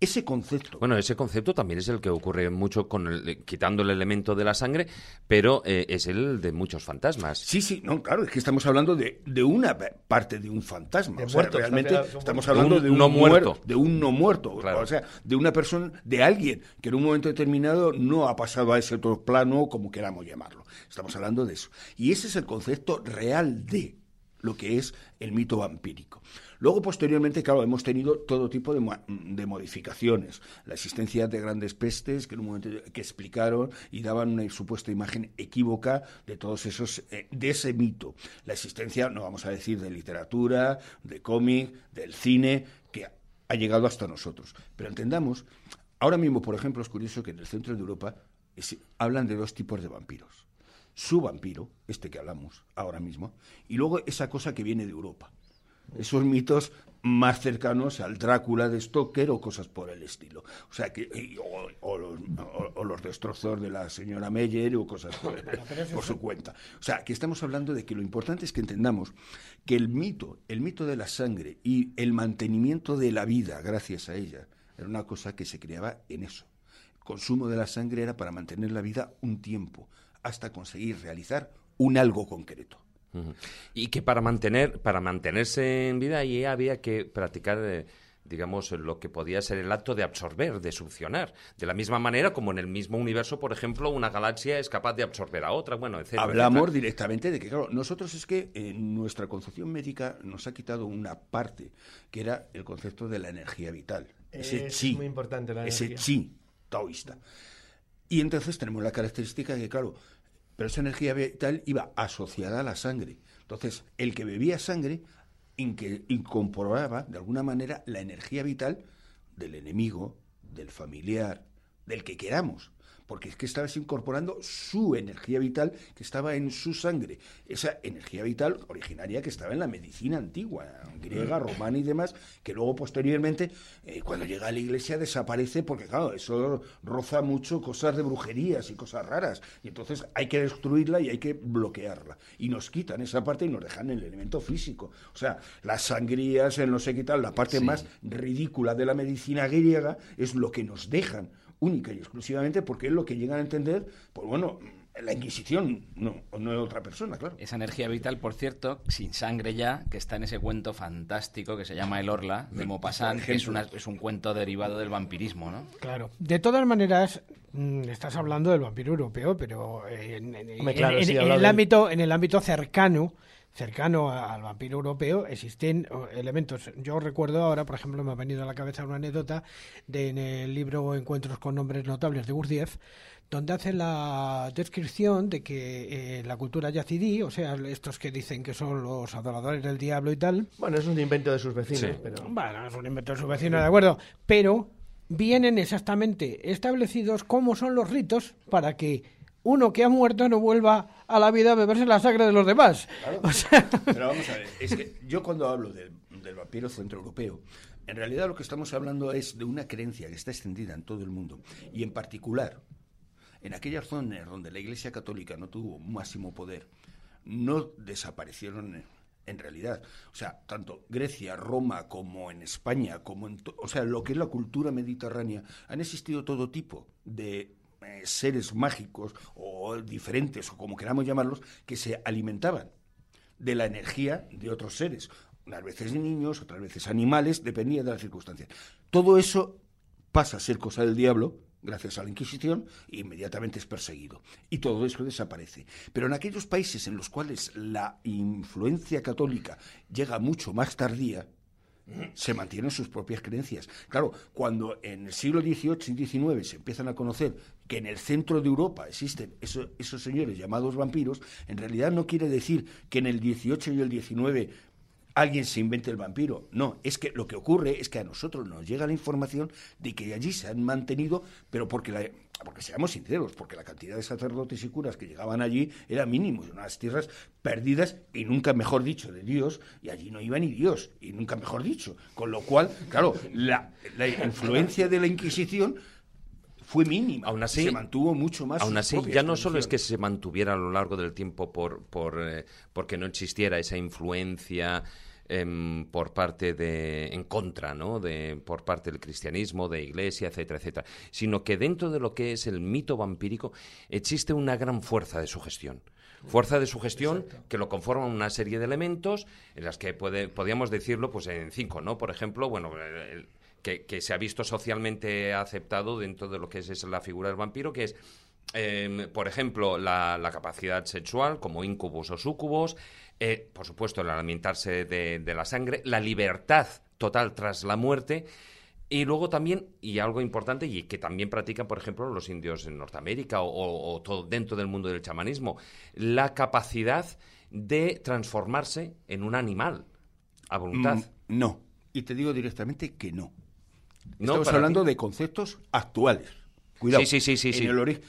Ese concepto Bueno, ese concepto también es el que ocurre mucho con el, eh, quitando el elemento de la sangre, pero eh, es el de muchos fantasmas. Sí, sí, no, claro, es que estamos hablando de, de una pa- parte de un fantasma. De o sea, muertos, realmente estamos hablando De un de un no muerto. muerto. De un no muerto. Claro. O sea, de una persona, de alguien que en un momento determinado no ha pasado a ese otro plano, como queramos llamarlo. Estamos hablando de eso. Y ese es el concepto real de lo que es el mito vampírico. Luego, posteriormente, claro, hemos tenido todo tipo de, mo- de modificaciones. La existencia de grandes pestes que en un momento que explicaron y daban una supuesta imagen equívoca de todos esos, eh, de ese mito. La existencia, no vamos a decir de literatura, de cómic, del cine, que ha llegado hasta nosotros. Pero entendamos, ahora mismo, por ejemplo, es curioso que en el centro de Europa hablan de dos tipos de vampiros su vampiro, este que hablamos ahora mismo, y luego esa cosa que viene de Europa. Esos mitos más cercanos al Drácula de Stoker o cosas por el estilo. O sea, que, y- o, o los, o- o los destrozos de la señora Meyer o cosas por, por su cuenta. O sea, que estamos hablando de que lo importante es que entendamos que el mito, el mito de la sangre y el mantenimiento de la vida gracias a ella, era una cosa que se creaba en eso. El consumo de la sangre era para mantener la vida un tiempo, hasta conseguir realizar un algo concreto. Y que para mantener, para mantenerse en vida ahí había que practicar, eh, digamos, lo que podía ser el acto de absorber, de succionar. De la misma manera como en el mismo universo, por ejemplo, una galaxia es capaz de absorber a otra, bueno, etcétera. Hablamos etcétera. directamente de que, claro, nosotros es que en nuestra concepción médica nos ha quitado una parte, que era el concepto de la energía vital. Ese Es chi, muy importante la ese chi taoísta. Y entonces tenemos la característica de que, claro, pero esa energía vital iba asociada a la sangre. Entonces, el que bebía sangre incorporaba, de alguna manera, la energía vital del enemigo, del familiar, del que queramos. Porque es que estabas incorporando su energía vital que estaba en su sangre. Esa energía vital originaria que estaba en la medicina antigua, griega, romana y demás, que luego posteriormente, eh, cuando llega a la iglesia, desaparece porque, claro, eso roza mucho cosas de brujerías y cosas raras. Y entonces hay que destruirla y hay que bloquearla. Y nos quitan esa parte y nos dejan el elemento físico. O sea, las sangrías, el no sé qué tal, la parte más ridícula de la medicina griega es lo que nos dejan única y exclusivamente porque es lo que llegan a entender, pues bueno, la Inquisición, no, no es otra persona, claro. Esa energía vital, por cierto, sin sangre ya, que está en ese cuento fantástico que se llama El Orla, de Maupassant, que es, una- es un cuento derivado del vampirismo, ¿no? Claro. De todas maneras, mm, estás hablando del vampiro europeo, pero eh, en, en- Hombre, claro, en- sí, en habla el ámbito, en el ámbito cercano, cercano a- al vampiro europeo, existen elementos. Yo recuerdo ahora, por ejemplo, me ha venido a la cabeza una anécdota de en el libro Encuentros con nombres notables de Gurdjieff, donde hace la descripción de que eh, la cultura yazidí, o sea, estos que dicen que son los adoradores del diablo y tal, Bueno, es un invento de sus vecinos, Sí. pero... bueno, es un invento de su vecino, de acuerdo. Pero vienen exactamente establecidos cómo son los ritos para que uno que ha muerto no vuelva a la vida a beberse la sangre de los demás. O sea, Pero vamos a ver, es que yo cuando hablo del, del vampiro centroeuropeo, en realidad lo que estamos hablando es de una creencia que está extendida en todo el mundo y en particular en aquellas zonas donde la Iglesia Católica no tuvo máximo poder, no desaparecieron en, realidad. O sea, tanto Grecia, Roma, como en España, como en... O sea, lo que es la cultura mediterránea, han existido todo tipo de eh, seres mágicos o diferentes, o como queramos llamarlos, que se alimentaban de la energía de otros seres. Unas veces niños, otras veces animales, dependía de las circunstancias. Todo eso pasa a ser cosa del diablo gracias a la Inquisición e inmediatamente es perseguido. Y todo eso desaparece. Pero en aquellos países en los cuales la influencia católica llega mucho más tardía, se mantienen sus propias creencias. Claro, cuando en el siglo XVIII y XIX se empiezan a conocer que en el centro de Europa existen eso- esos señores llamados vampiros, en realidad no quiere decir que en el XVIII y el XIX alguien se invente el vampiro. No, es que lo que ocurre es que a nosotros nos llega la información de que allí se han mantenido, pero porque, la, porque seamos sinceros, porque la cantidad de sacerdotes y curas que llegaban allí era mínimo, unas tierras perdidas y nunca mejor dicho de Dios, y allí no iba ni Dios, y nunca mejor dicho. Con lo cual, claro, la, la influencia de la Inquisición fue mínima. Aún así- se mantuvo mucho más. Aún así, ya no solo es que se mantuviera a lo largo del tiempo por, por eh, porque no existiera esa influencia em, por parte de en contra, ¿no? De por parte del cristianismo, de iglesia, etcétera, etcétera, sino que dentro de lo que es el mito vampírico existe una gran fuerza de sugestión. Fuerza de sugestión que lo conforman una serie de elementos en las que puede, podríamos decirlo pues en cinco, ¿no? Por ejemplo, bueno, el- que, se ha visto socialmente aceptado dentro de lo que es, la figura del vampiro, que es eh, por ejemplo, la, capacidad sexual, como incubos o sucubos, eh, por supuesto, el alimentarse de, la sangre, la libertad total tras la muerte, y luego también, y algo importante, y que también practican, por ejemplo, los indios en Norteamérica o todo dentro del mundo del chamanismo, la capacidad de transformarse en un animal a voluntad. Mm, no. Y te digo directamente que no. No, Estamos hablando de conceptos actuales. Cuidado. Sí, sí, sí, sí, En el ori-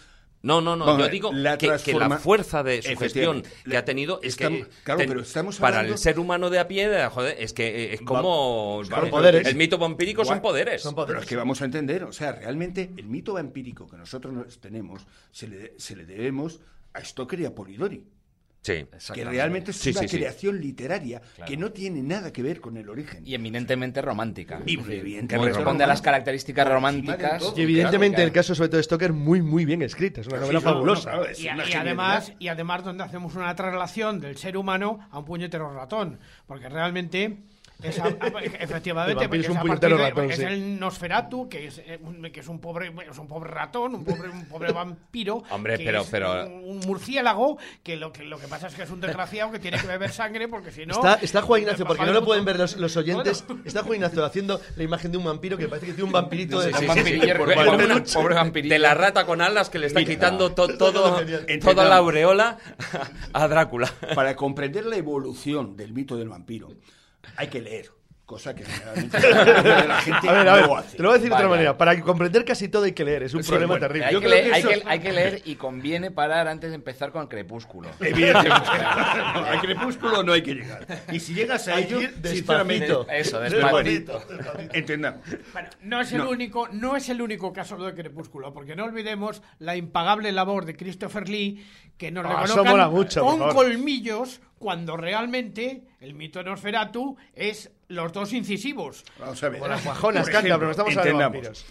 No, no, no. Vamos yo digo la que, que la fuerza de sugestión Efectivamente. que ha tenido es estamos- que claro, ten- pero estamos para el ser humano de a pie, de- joder, es que eh, es como Va- vale, poderes. el mito vampírico son poderes. son poderes. Pero es que vamos a entender, o sea, realmente el mito vampírico que nosotros nos tenemos se le, se le debemos a Stoker y a Polidori. Sí. que realmente es Sí, una sí, sí. creación literaria que no tiene nada que ver con el origen. Y eminentemente romántica. Y evidentemente que responde a las características románticas. todo. Y evidentemente Claro, el caso sobre todo de Stoker muy muy bien escrita, es una novela Sí, no, no, fabulosa. Y, una y además, y además donde hacemos una traslación del ser humano a un puñetero ratón, porque realmente es a- efectivamente El es porque un puñetero de- es sí. el Nosferatu, que es, eh, un, que es un pobre es un pobre ratón, un pobre un pobre vampiro, Hombre, que pero- es pero- un, murciélago que lo que lo que pasa es que es un desgraciado que tiene que beber sangre porque si no Está, está Juan Ignacio, porque no lo pueden ver los, Bueno. los oyentes. Está Juan Ignacio haciendo la imagen de un vampiro que parece que tiene un vampirito de. Sí, sí, pobre- pobre- vampirito. De la rata con alas que le está Mira, quitando to- todo, toda la aureola a Drácula. Para comprender la evolución del mito del vampiro, hay que leer, cosa que generalmente la gente A ver, a ver, no hace. te lo voy a decir de otra Vaya. manera. Para comprender casi todo hay que leer, es un Sí, problema bueno, terrible. Hay Yo que, creo leer, que hay, eso- que, hay que leer y conviene parar antes de empezar con Crepúsculo. Evidentemente. Al crepúsculo no hay que llegar. Y si llegas a Hay ello, ir sinceramente, despacito. Eso, despacito. Entendamos. Bueno, no es el No. único, no es el único caso lo de Crepúsculo, porque no olvidemos la impagable labor de Christopher Lee, que nos Ah, eso mola mucho, por con favor. colmillos cuando realmente el mito de Nosferatu es los dos incisivos. Vamos a ver. Las guajonas canta, pero estamos hablando vampiros.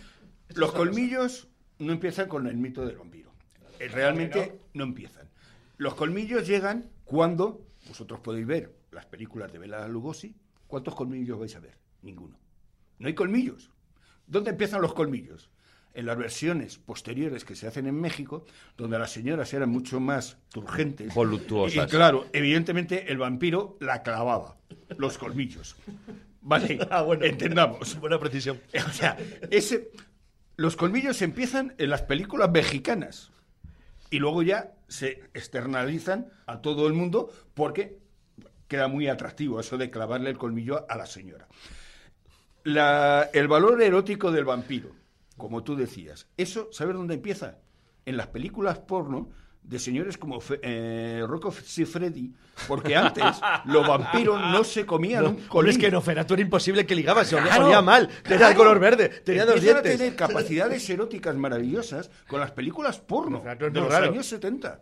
Los colmillos no empiezan con el mito del vampiro. Eh, Realmente no empiezan. Los colmillos llegan cuando vosotros podéis ver las películas de Bela Lugosi. ¿Cuántos colmillos vais a ver? Ninguno. No hay colmillos. ¿Dónde empiezan los colmillos? En las versiones posteriores que se hacen en México, donde las señoras eran mucho más turgentes. Voluptuosas. Y claro, evidentemente el vampiro la clavaba, los colmillos. Vale, Ah, bueno. entendamos. Buena precisión. O sea, ese, los colmillos empiezan en las películas mexicanas y luego ya se externalizan a todo el mundo porque queda muy atractivo eso de clavarle el colmillo a la señora. La- el valor erótico del vampiro, como tú decías, eso, ¿sabes dónde empieza? En las películas porno de señores como Fe- eh, Rocco Siffredi, porque antes los vampiros no se comían un Hombre, colmillo. es que no, Ferato era imposible que ligaba, se Claro, olía mal, tenía de color verde, tenía dos dientes. a tener capacidades eróticas maravillosas con las películas porno de los raro. años 70.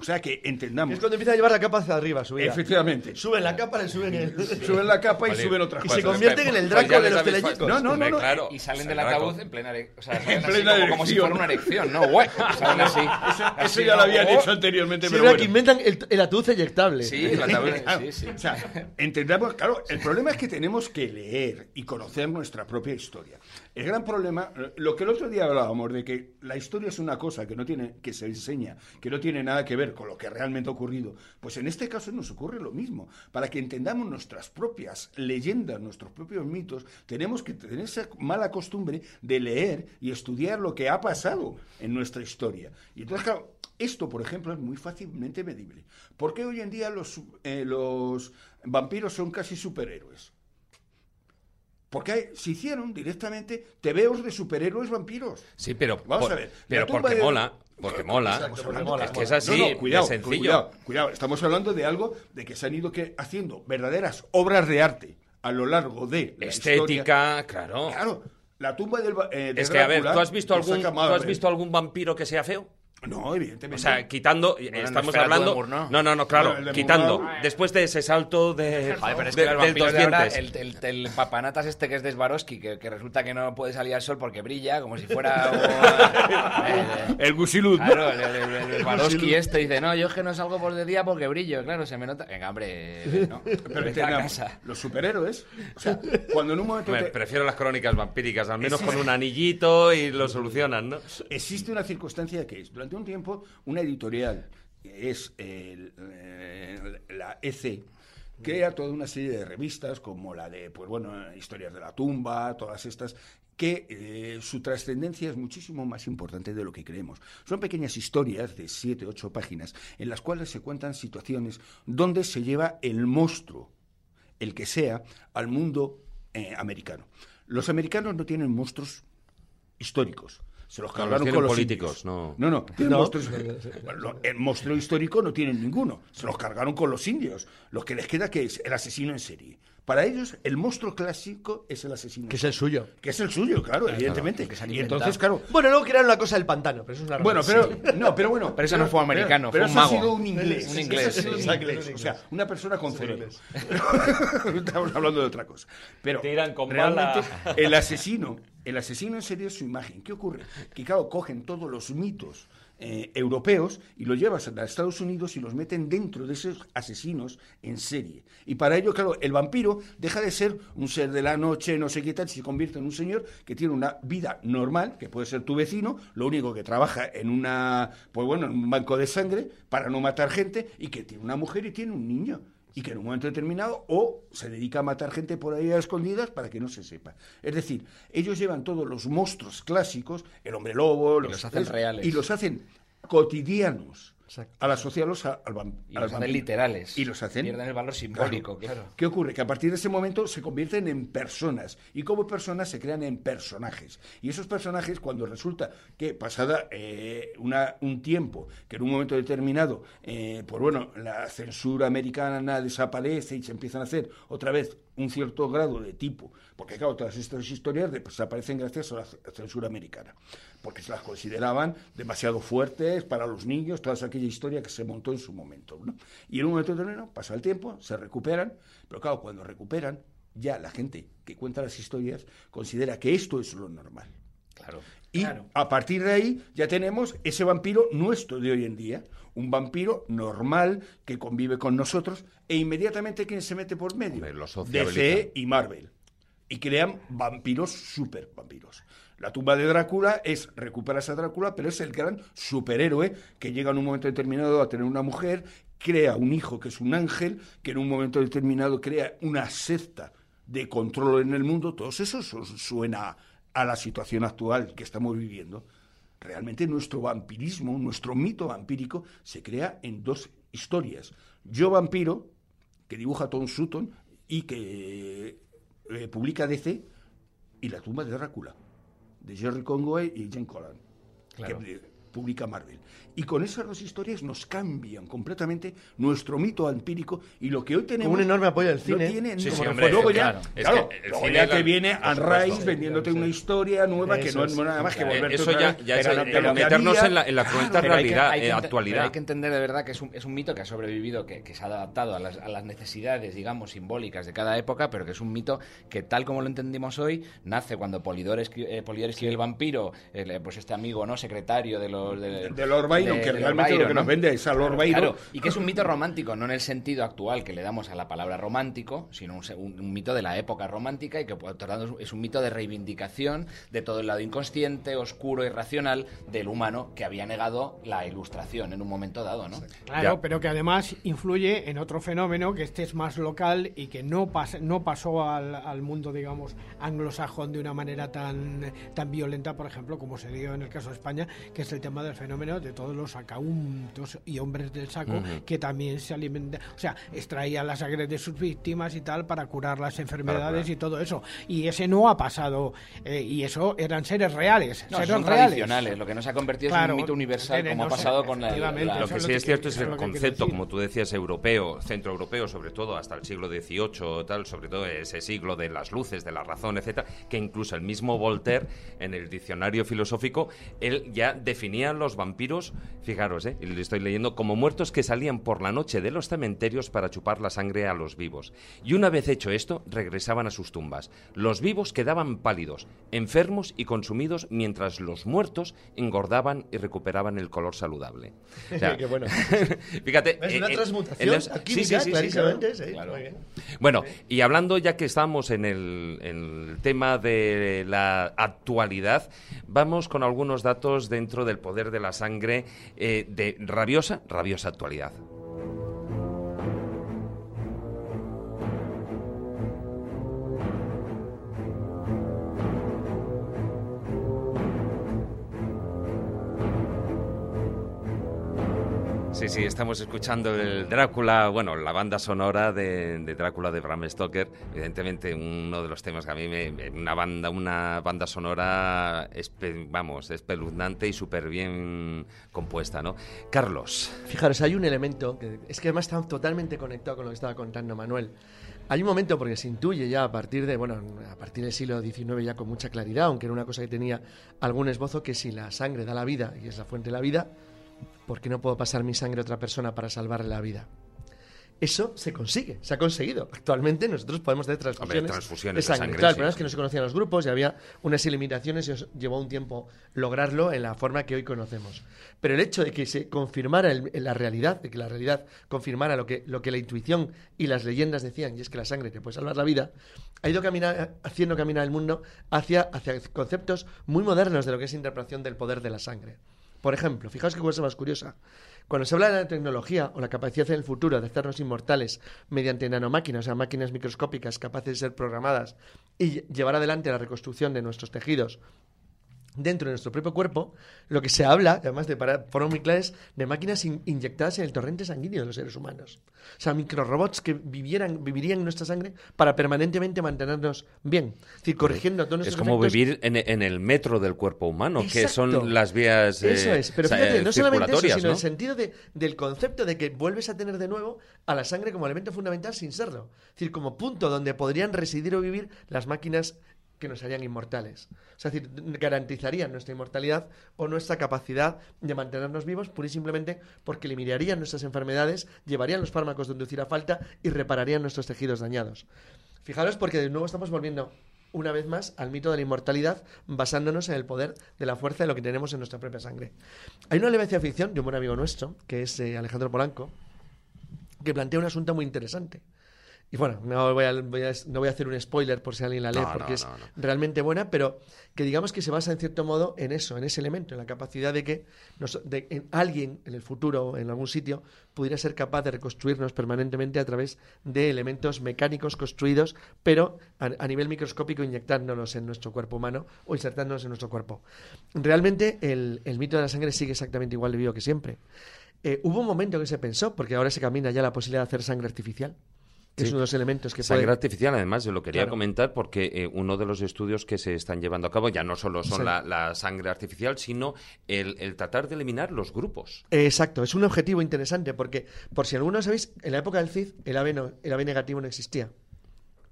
O sea que entendamos. Es cuando empieza a llevar la capa hacia arriba, subida. Efectivamente. Suben la capa, le suben el... Suben la capa y Vale. suben otras Y cosas. se convierten en el Pues Draco de les los telecicos. No, no, no, Hombre, no. claro. Y salen del ataúd en plena, o sea, salen así plena como, como si fuera una erección, ¿no? Güey, salen así. Eso Así, ya lo ¿no? habían Oh, hecho anteriormente, Sí, pero bueno. que inventan el, el ataúd eyectable. Sí, el ataúd, Claro. sí, sí. O sea, entendamos, claro, el problema es que tenemos que leer y conocer nuestra propia historia. El gran problema, lo que el otro día hablábamos de que la historia es una cosa que no tiene, que se enseña, que no tiene nada que ver con lo que realmente ha ocurrido, pues en este caso nos ocurre lo mismo. Para que entendamos nuestras propias leyendas, nuestros propios mitos, tenemos que tener esa mala costumbre de leer y estudiar lo que ha pasado en nuestra historia. Y entonces, claro, esto, por ejemplo, es muy fácilmente medible. ¿Por qué hoy en día los, eh, los vampiros son casi superhéroes? Porque hay- se hicieron directamente tebeos de superhéroes vampiros. Sí, pero, Vamos por- a ver, pero porque de- mola, porque mola. Es que es así, No, no, cuidado, es sencillo. cuidado, cuidado. Estamos hablando de algo de que se han ido que, haciendo verdaderas obras de arte a lo largo de la Estética, historia. claro. Claro, la tumba del eh, de Es que, a ver, ¿tú has visto algún, ¿tú has visto algún vampiro que sea feo? No, evidentemente. O sea, quitando, estamos Nosferatu hablando, de Murnau. no, no, no, claro, Bueno, el de quitando, Murnau. después de ese salto de, Joder, pero es de- que los del vampiros dos de ahora, dientes. el, el, el papanatas este que es de Swarovski, que, que resulta que no puede salir al sol porque brilla, como si fuera... un- eh, El Gusilud, ¿no? Claro, el, el, el- el Swarovski este dice, no, yo es que no salgo por de día porque brillo, claro, se me nota... Venga, hombre, no, Pero vete a entendamos, casa. los superhéroes, o sea, cuando en un momento Hombre, te- Prefiero las crónicas vampíricas, al menos con un anillito y lo solucionan, ¿no? existe una circunstancia que es, durante un tiempo, una editorial, es eh, la EC, crea toda una serie de revistas como la de, pues bueno, Historias de la tumba, todas estas, que eh, su trascendencia es muchísimo más importante de lo que creemos. Son pequeñas historias de siete, ocho páginas, en las cuales se cuentan situaciones donde se lleva el monstruo, el que sea, al mundo eh, americano. Los americanos no tienen monstruos históricos. Se los No, cargaron los con los políticos, indios. no. No, no, tienen No. monstruos- Bueno, el monstruo histórico no tienen ninguno. Se los cargaron con los indios. Lo que les queda que es el asesino en serie. Para ellos, el monstruo clásico es el asesino. Que es el suyo. Que es el suyo, claro, evidentemente. que se han y entonces, claro. Bueno, luego crearon la cosa del pantano, pero eso es una Bueno, pero no, pero bueno. Pero eso no fue americano, pero fue un eso ha mago. sido un inglés. Un inglés, sí. un inglés, O sea, una persona con cerebro. Estamos hablando de otra cosa. Pero Tiran con realmente bala. el asesino, el asesino en serio es su imagen. ¿Qué ocurre? Que claro, cogen todos los mitos eh, europeos y los llevas a Estados Unidos y los meten dentro de esos asesinos en serie. Y para ello, claro, el vampiro deja de ser un ser de la noche, no sé qué tal, se convierte en un señor que tiene una vida normal, que puede ser tu vecino, lo único que trabaja en una, pues bueno, en un banco de sangre para no matar gente y que tiene una mujer y tiene un niño. Y que en un momento determinado o se dedica a matar gente por ahí a escondidas para que no se sepa. Es decir, ellos llevan todos los monstruos clásicos, el hombre lobo, los hacen reales. y los hacen cotidianos Exacto. al asociarlos a- al, Y al los hacen literales. Y los hacen. Pierden el valor simbólico, claro. ¿Qué ocurre? Que a partir de ese momento se convierten en personas. Y como personas se crean en personajes. Y esos personajes, cuando resulta que pasada eh, una- un tiempo, que en un momento determinado, eh, pues bueno, la censura americana desaparece y se empiezan a hacer otra vez un cierto grado de tipo. Porque claro, todas estas historias de- desaparecen gracias a la censura americana. Porque se las consideraban demasiado fuertes para los niños, toda aquella historia que se montó en su momento. ¿no? Y en un momento determinado pasa el tiempo, se recuperan, pero claro, cuando recuperan, ya la gente que cuenta las historias considera que esto es lo normal. Claro. Y a partir de ahí ya tenemos ese vampiro nuestro de hoy en día, un vampiro normal que convive con nosotros e inmediatamente ¿quién se mete por medio? Hombre. DC y Marvel. Y crean vampiros super vampiros. La tumba de Drácula es recuperas a Drácula, pero es el gran superhéroe que llega en un momento determinado a tener una mujer, crea un hijo que es un ángel, que en un momento determinado crea una secta de control en el mundo. Todo eso su- suena a la situación actual que estamos viviendo. Realmente nuestro vampirismo, nuestro mito vampírico se crea en dos historias. Yo vampiro, que dibuja Tom Sutton y que eh, publica DC, y La tumba de Drácula, de Jerry Conway y Jen Collan, que publica Marvel. Y con esas dos historias nos cambian completamente nuestro mito vampírico y lo que hoy tenemos... un enorme apoyo del no cine. tiene Sí, como sí, que hombre, luego ya, claro. Es claro, que el luego cine ya la- te viene supuesto. Rice vendiéndote una historia nueva que Eso no es. nada más que Eh, volverte Eso ya, ya es Pero que meternos había- en la, en la cruenta Pero hay que- realidad, hay que eh, actualidad. pero hay que entender de verdad que es un, es un mito que ha sobrevivido, que, que se ha adaptado a las, a las necesidades, digamos, simbólicas de cada época, pero que es un mito que, tal como lo entendimos hoy, nace cuando Polidor, eh, Polidor escribe El vampiro, pues este amigo no secretario de los... De, De Lord Byron, de- que realmente lo que ¿no? nos vende es a Lord Byron. Claro, y que es un mito romántico, no en el sentido actual que le damos a la palabra romántico, sino un, se- un- un mito de la época romántica y que por otro lado es un mito de reivindicación de todo el lado inconsciente, oscuro y racional del humano que había negado la ilustración en un momento dado, ¿no? Claro, Ya. pero que además influye en otro fenómeno que este es más local y que no, pas- no pasó al, al mundo, digamos, anglosajón de una manera tan, tan violenta, por ejemplo, como se dio en el caso de España, que es el tema del fenómeno de todos los sacauntos y hombres del saco que también se alimentan, o sea, extraían la sangre de sus víctimas y tal para curar las enfermedades y todo eso. Y ese no ha pasado, eh, y eso eran seres reales, No, seres son reales. tradicionales, lo que no se ha convertido es Claro, un mito universal como ha no pasado con la, la- Lo que sí que es cierto es el concepto, como tú decías, europeo, centroeuropeo, sobre todo hasta el siglo XVIII, tal, sobre todo ese siglo de las luces, de la razón, etcétera, que incluso el mismo Voltaire, en el diccionario filosófico, él ya definía los vampiros, fijaros, eh, y lo estoy leyendo, como muertos que salían por la noche de los cementerios para chupar la sangre a los vivos. Y una vez hecho esto, regresaban a sus tumbas. Los vivos quedaban pálidos, enfermos y consumidos, mientras los muertos engordaban y recuperaban el color saludable. O sea, Qué bueno. Fíjate. Es eh, una eh, transmutación los- sí, sí, sí, sí, clarísimamente, claro. sí, Claro. muy bien. Bueno, y hablando ya que estamos en el, en el tema de la actualidad, vamos con algunos datos dentro del poder de la sangre eh, de rabiosa, rabiosa actualidad. Sí, sí, estamos escuchando el Drácula, bueno, la banda sonora de, Drácula de Bram Stoker. Evidentemente, uno de los temas que a mí me. me- Una banda, una banda sonora, espe- vamos, espeluznante y súper bien compuesta, ¿no? Carlos. Fijaros, hay un elemento que es que además está totalmente conectado con lo que estaba contando Manuel. Hay un momento porque se intuye ya a partir de, bueno, a partir del siglo XIX ya con mucha claridad, aunque era una cosa que tenía algún esbozo, que si la sangre da la vida y es la fuente de la vida, ¿por qué no puedo pasar mi sangre a otra persona para salvarle la vida? Eso se consigue, se ha conseguido. Actualmente nosotros podemos hacer transfusiones, transfusiones de sangre. sangre, claro, el problema es que no se conocían los grupos y había unas limitaciones y os llevó un tiempo lograrlo en la forma que hoy conocemos. Pero el hecho de que se confirmara el- la realidad, de que la realidad confirmara lo que, lo que la intuición y las leyendas decían, y es que la sangre te puede salvar la vida, ha ido caminar, haciendo caminar el mundo hacia, hacia conceptos muy modernos de lo que es interpretación del poder de la sangre. Por ejemplo, fijaos qué cosa más curiosa. Cuando se habla de la tecnología o la capacidad en el futuro de hacernos inmortales mediante nanomáquinas, o sea, máquinas microscópicas capaces de ser programadas y lle- llevar adelante la reconstrucción de nuestros tejidos dentro de nuestro propio cuerpo, lo que se habla, además de para formas muy claras, de máquinas in- inyectadas en el torrente sanguíneo de los seres humanos. O sea, microrobots que vivieran, vivirían en nuestra sangre para permanentemente mantenernos bien. Es decir, corrigiendo todos Es como vivir en, en el metro del cuerpo humano, que son las vías eh, Eso es, pero sa- fíjate, eh, no solamente eso, sino ¿no? el sentido de- del concepto de que vuelves a tener de nuevo a la sangre como elemento fundamental sin serlo. Es decir, como punto donde podrían residir o vivir las máquinas que nos harían inmortales. Es decir, garantizarían nuestra inmortalidad o nuestra capacidad de mantenernos vivos pura y simplemente porque eliminarían nuestras enfermedades, llevarían los fármacos donde hiciera falta y repararían nuestros tejidos dañados. Fijaros porque de nuevo estamos volviendo una vez más al mito de la inmortalidad basándonos en el poder de la fuerza de lo que tenemos en nuestra propia sangre. Hay una leve ficción de un buen amigo nuestro, que es eh, Alejandro Polanco, que plantea un asunto muy interesante. Y bueno, no voy, a, voy a- no voy a hacer un spoiler por si alguien la lee, No, porque no, es realmente buena, pero que digamos que se basa en cierto modo en eso, en ese elemento, en la capacidad de que nos- de- en alguien en el futuro, en algún sitio, pudiera ser capaz de reconstruirnos permanentemente a través de elementos mecánicos construidos, pero a, a nivel microscópico inyectándolos en nuestro cuerpo humano o insertándonos en nuestro cuerpo. Realmente el, el mito de la sangre sigue exactamente igual de vivo que siempre. Eh, hubo un momento que se pensó, porque ahora se camina ya la posibilidad de hacer sangre artificial, que es uno de los elementos que Sangre puede... artificial, además, yo lo quería Claro. comentar porque eh, uno de los estudios que se están llevando a cabo ya no solo son la, la sangre artificial, sino el, el tratar de eliminar los grupos. Exacto, es un objetivo interesante porque, por si alguno sabéis, en la época del CID el AB, no- el AB negativo no existía.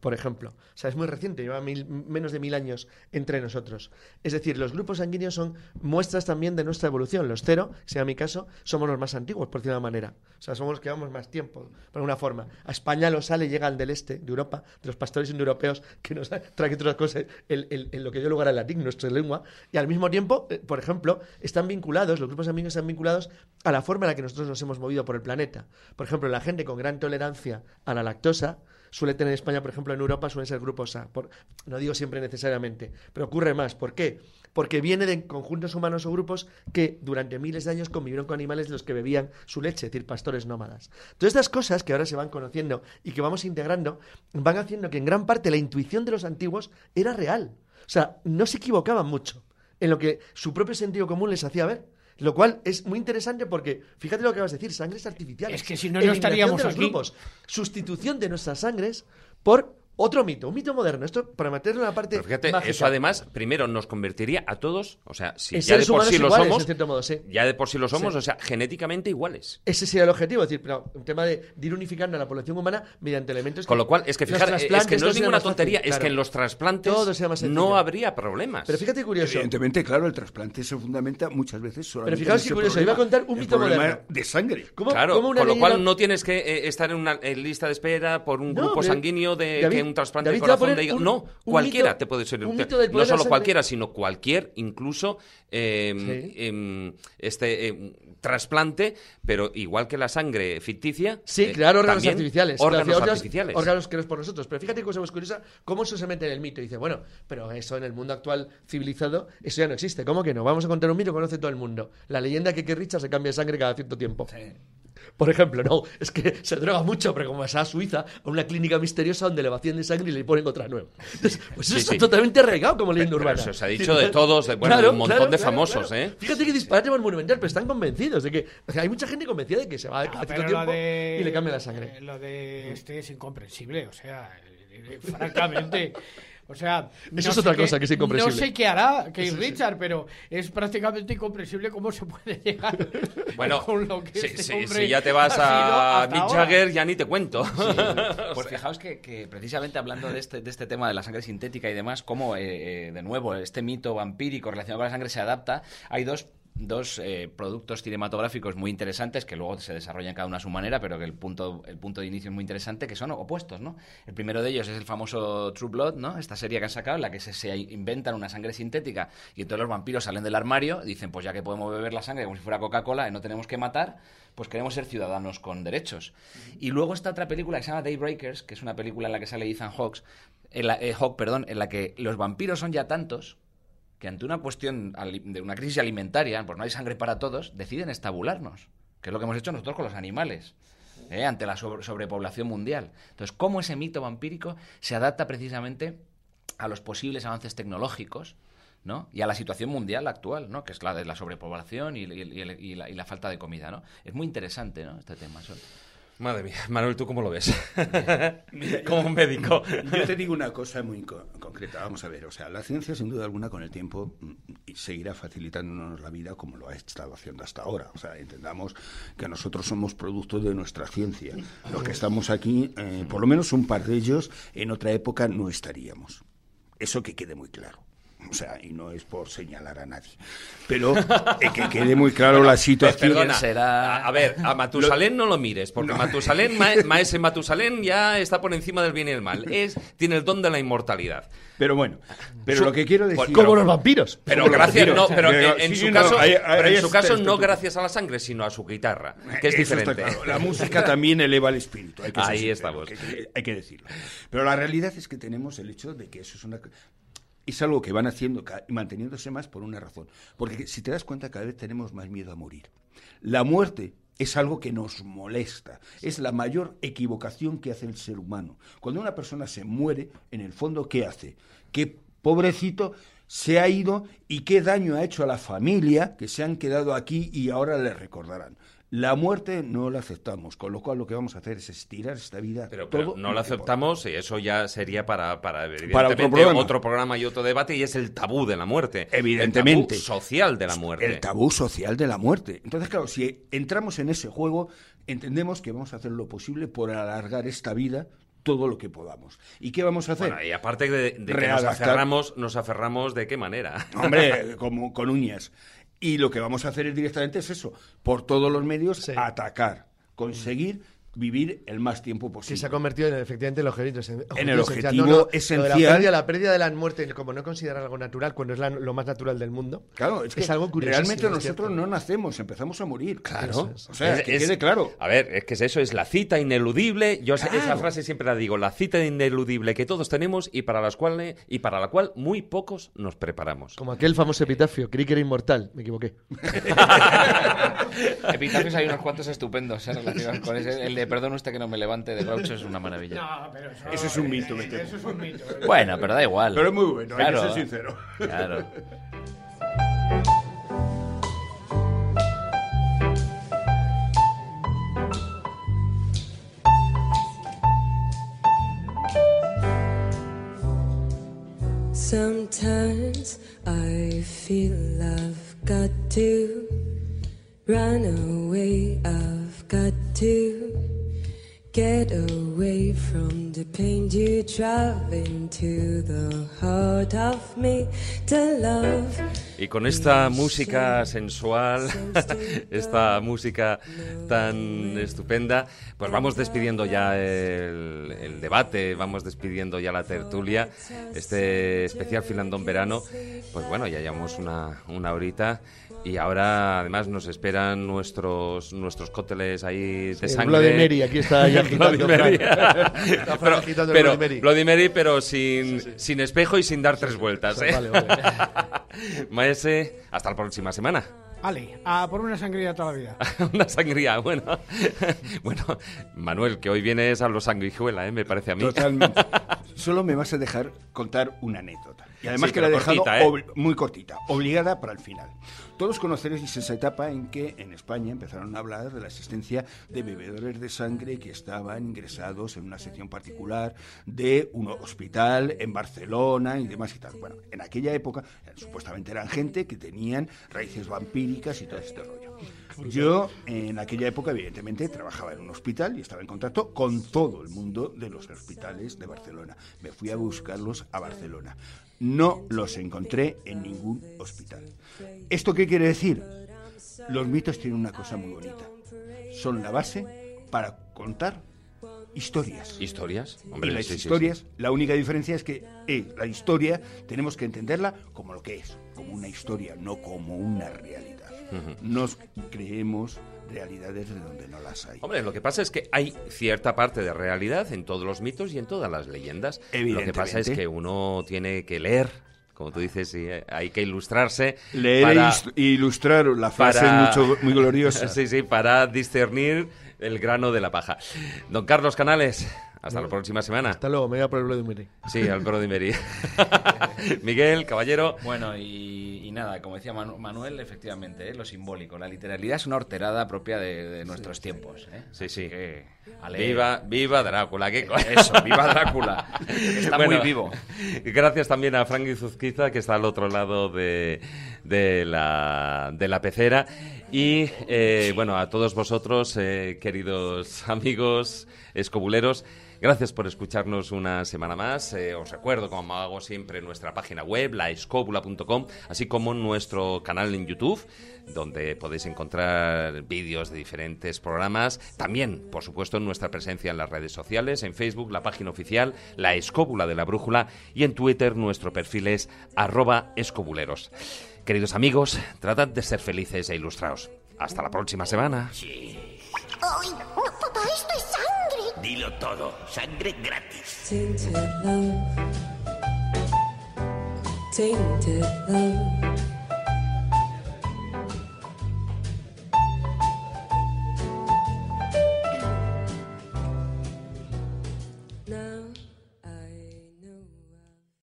Por ejemplo, o sea, es muy reciente, lleva mil- menos de mil años entre nosotros. Es decir, los grupos sanguíneos son muestras también de nuestra evolución. Los cero, sea mi caso, somos los más antiguos, por una manera. O sea, somos los que llevamos más tiempo, por alguna forma. A España lo sale, llega al del este, de Europa, de los pastores indoeuropeos, que nos traen otras cosas, el, lo que dio lugar al latín, nuestra lengua. Y al mismo tiempo, eh, por ejemplo, están vinculados, los grupos sanguíneos están vinculados a la forma en la que nosotros nos hemos movido por el planeta. Por ejemplo, la gente con gran tolerancia a la lactosa suele tener en España, por ejemplo, en Europa suelen ser grupos A. No digo siempre necesariamente, pero ocurre más. ¿Por qué? Porque viene de conjuntos humanos o grupos que durante miles de años convivieron con animales de los que bebían su leche, es decir, pastores nómadas. Todas estas cosas que ahora se van conociendo y que vamos integrando van haciendo que en gran parte la intuición de los antiguos era real. O sea, no se equivocaban mucho en lo que su propio sentido común les hacía ver. Lo cual es muy interesante porque, fíjate lo que vas a decir, sangres artificiales. Es que si no, no estaríamos de los aquí. grupos, sustitución de nuestras sangres por otro mito, un mito moderno. Esto para meterlo en la parte Pero fíjate, mágica. eso además, primero nos convertiría a todos, o sea, si ya de por sí lo somos, en cierto modo, sí. ya de por sí lo somos, Sí. o sea, genéticamente iguales. Ese sería el objetivo, es decir, pero un tema de, de ir unificando a la población humana mediante elementos Con lo cual, es que fijar, es que no es ninguna fácil, tontería, es claro. que en los trasplantes Todo sea más sencillo. no habría problemas. Pero fíjate curioso. Evidentemente, claro, el trasplante se fundamenta muchas veces solamente fijaos en qué ese curioso, iba a problema, contar un el mito problema moderno. de sangre. ¿Cómo- Claro, cómo una con lo cual no tienes que eh, estar en una en lista de espera por un No, grupo pero- sanguíneo de un trasplante David de corazón de hígado. un- No, cualquiera mito- te puede ser. un mito del no solo cualquiera, sino cualquier, incluso eh, Sí. em, este em, trasplante, pero igual que la sangre ficticia. Sí, eh, crear órganos artificiales. Órganos Claro, artificiales. Órganos creados por nosotros. Pero fíjate cosa más curiosa, cómo eso se mete en el mito. Y dice, bueno, pero eso en el mundo actual civilizado, eso ya no existe. ¿Cómo que no? Vamos a contar un mito que conoce todo el mundo. La leyenda que Keith Richards se cambia de sangre cada cierto tiempo. Por ejemplo, no, es que se droga mucho, pero como va a Suiza, a una clínica misteriosa donde le vacían de sangre y le ponen otra nueva. Entonces, pues eso Sí, está sí. totalmente arraigado como leyenda Pero urbana. eso se ha dicho de todos, de- bueno, de un montón de famosos, ¿eh? Fíjate que disparate más monumental, pero están convencidos de que. o sea, hay mucha gente convencida de que se va a Ah, cierto pero tiempo de, y le cambia la sangre. Lo de este es incomprensible, o sea, eh, eh, francamente. O sea, Eso es otra cosa que es incomprensible. No sé qué hará Keith Richard, pero es prácticamente incomprensible cómo se puede llegar Bueno, con lo que si, este si- ya te vas a Mick. Jagger, ya ni te cuento. Pues fijaos que, que precisamente hablando de este, de este tema de la sangre sintética y demás, cómo eh, eh, de nuevo este mito vampírico relacionado con la sangre se adapta, hay dos dos eh, productos cinematográficos muy interesantes que luego se desarrollan cada uno a su manera, pero que el punto, el punto de inicio es muy interesante, que son opuestos, ¿no? El primero de ellos es el famoso True Blood, ¿no? Esta serie que han sacado, en la que se, se inventan una sangre sintética y entonces los vampiros salen del armario, dicen, pues ya que podemos beber la sangre como si fuera Coca-Cola y no tenemos que matar, pues queremos ser ciudadanos con derechos. Y luego está otra película que se llama Daybreakers, que es una película en la que sale Ethan Hawke, en la, eh, Hawke, perdón, en la que los vampiros son ya tantos que ante una cuestión de una crisis alimentaria, pues no hay sangre para todos, deciden estabularnos, que es lo que hemos hecho nosotros con los animales. ¿eh? ante la sobre- sobrepoblación mundial. Entonces, ¿cómo ese mito vampírico se adapta precisamente a los posibles avances tecnológicos ¿no? y a la situación mundial actual, ¿no? que es la de la sobrepoblación y, la, y la falta de comida? ¿no? Es muy interesante ¿no? este tema. Madre mía, Manuel, ¿tú cómo lo ves? Como un médico. Yo te digo una cosa muy co- concreta. Vamos a ver, o sea, la ciencia sin duda alguna con el tiempo mm, seguirá facilitándonos la vida como lo ha estado haciendo hasta ahora. O sea, entendamos que nosotros somos producto de nuestra ciencia. Los que estamos aquí, eh, por lo menos un par de ellos, en otra época no estaríamos. Eso que quede muy claro. O sea, y no es por señalar a nadie. Pero eh, que quede muy claro la situación. Perdona, será? a, a ver, a Matusalén no lo mires, porque Matusalén, ma- maese Matusalén ya está por encima del bien y el mal. Es, tiene el don de la inmortalidad. Pero bueno, pero lo que quiero decir... Como los vampiros. Pero Como gracias, no, pero Pero en, en sí, su no, caso, pero en es su caso no tú. gracias a la sangre, sino a su guitarra, que es Eso diferente. claro. La música también eleva el espíritu. Hay que ser Ahí sincero, estamos. que- hay que decirlo. Pero la realidad es que tenemos el hecho de que eso es una. Es algo que van haciendo y manteniéndose más por una razón. Porque si te das cuenta, cada vez tenemos más miedo a morir. La muerte es algo que nos molesta. Es la mayor equivocación que hace el ser humano. Cuando una persona se muere, en el fondo, ¿qué hace? Que pobrecito se ha ido y qué daño ha hecho a la familia que se han quedado aquí y ahora le recordarán. La muerte no la aceptamos, con lo cual lo que vamos a hacer es estirar esta vida. Pero, todo no que aceptamos y eso ya sería para, para, evidentemente, Para otro programa. otro programa y otro debate y es el tabú de la muerte. Evidentemente. El tabú social de la muerte. El tabú social de la muerte. Entonces, claro, si entramos en ese juego, entendemos que vamos a hacer lo posible por alargar esta vida todo lo que podamos. ¿Y qué vamos a hacer? Bueno, y aparte de, de que nos aferramos, nos aferramos de qué manera. Hombre, como con uñas. Y lo que vamos a hacer es directamente es eso, por todos los medios, Sí. atacar, conseguir vivir el más tiempo Que posible. se ha convertido en efectivamente el objetivo, esencial. En el esencial. objetivo No, no, esencial. La pérdida, la pérdida de la muerte, como no considerar algo natural, cuando es la- lo más natural del mundo. Claro, es, que algo curioso. realmente nosotros no nacemos, empezamos a morir. Claro. O sea, Es- que es- quede claro. A ver, es que es eso, es la cita ineludible. Yo esa- frase siempre la digo, la cita ineludible que todos tenemos y para las cuales y para la cual muy pocos nos preparamos. Como aquel famoso epitafio, creí que era inmortal, me equivoqué. Epitafios hay unos cuantos estupendos ¿eh? relacionados con ese. El de perdón usted que no me levante de Groucho es una maravilla. No, pero eso, Eso es un mito, me eh, temo. Eso es un mito. eh. Bueno, pero da igual. Pero es muy bueno, hay Claro. que ser sincero. Claro. Sometimes I feel I've got to run away, you into the heart of me to love. Y con esta música sensual, esta música tan estupenda, pues vamos despidiendo ya el, el debate, vamos despidiendo ya la tertulia, este especial Filandón Verano, pues bueno, ya llevamos una, una horita y ahora además nos esperan nuestros nuestros cócteles ahí de el sangre. Bloody Mary, aquí está ya agitando, Bloody pero, agitando el pero- Bloody Mary. Bloody Mary, pero sin, sin espejo y sin dar tres vueltas. ¿eh? Vale, vale. Maese, hasta la próxima semana. Ale, a por una sangría toda la vida. Una sangría, bueno. bueno, Manuel, que hoy vienes a los sanguijuela, ¿eh? me parece a mí. Totalmente. Solo me vas a dejar contar una anécdota. Y además Sí, que la he dejado cortita, ¿eh? muy cortita, obligada para el final. Todos conoceréis esa etapa en que en España empezaron a hablar de la existencia de bebedores de sangre que estaban ingresados en una sección particular de un hospital en Barcelona y demás y tal. Bueno, en aquella época eh, supuestamente eran gente que tenían raíces vampíricas y todo este rollo. Yo en aquella época evidentemente trabajaba en un hospital y estaba en contacto con todo el mundo de los hospitales de Barcelona. Me fui a buscarlos a Barcelona. No los encontré en ningún hospital. ¿Esto qué quiere decir? Los mitos tienen una cosa muy bonita. Son la base para contar historias. ¿Historias? Y Hombre, las sí, sí, sí. historias, la única diferencia es que eh, la historia tenemos que entenderla como lo que es, como una historia, no como una realidad. Nos creemos realidades de donde no las hay. Hombre, lo que pasa es que hay cierta parte de realidad en todos los mitos y en todas las leyendas. Lo que pasa es Evidentemente. que uno tiene que leer, como tú dices, y eh, hay que ilustrarse. Leer para- e ilustrar la frase para- mucho, muy gloriosa. sí, sí, para discernir el grano de la paja. Don Carlos Canales, hasta la próxima semana. Hasta luego, me voy a por el Bloody Mary. Sí, al de Meri. Miguel, caballero. Bueno, y, y nada, como decía Manu- Manuel, efectivamente, ¿eh? lo simbólico. La literalidad es una horterada propia de, de nuestros tiempos. ¿eh? Sí, sí. Así que, ale- Viva, viva Drácula. ¿qué co- Eso, viva Drácula. Está Bueno, muy vivo. y Gracias también a Frank Zuzquiza, que está al otro lado de, de la, de la pecera. Y eh, bueno, a todos vosotros, eh, queridos amigos escobuleros, gracias por escucharnos una semana más. Eh, os recuerdo, como hago siempre, nuestra página web, laescobula.com, así como nuestro canal en YouTube donde podéis encontrar vídeos de diferentes programas. También, por supuesto, nuestra presencia en las redes sociales, en Facebook, la página oficial, la escóbula de la brújula, y en Twitter nuestro perfil es arroba escobuleros. Queridos amigos, tratad de ser felices e ilustrados. Hasta la próxima semana. ¡Ay, no todo esto es sangre! Dilo todo, sangre gratis. Tainted love. Tainted love.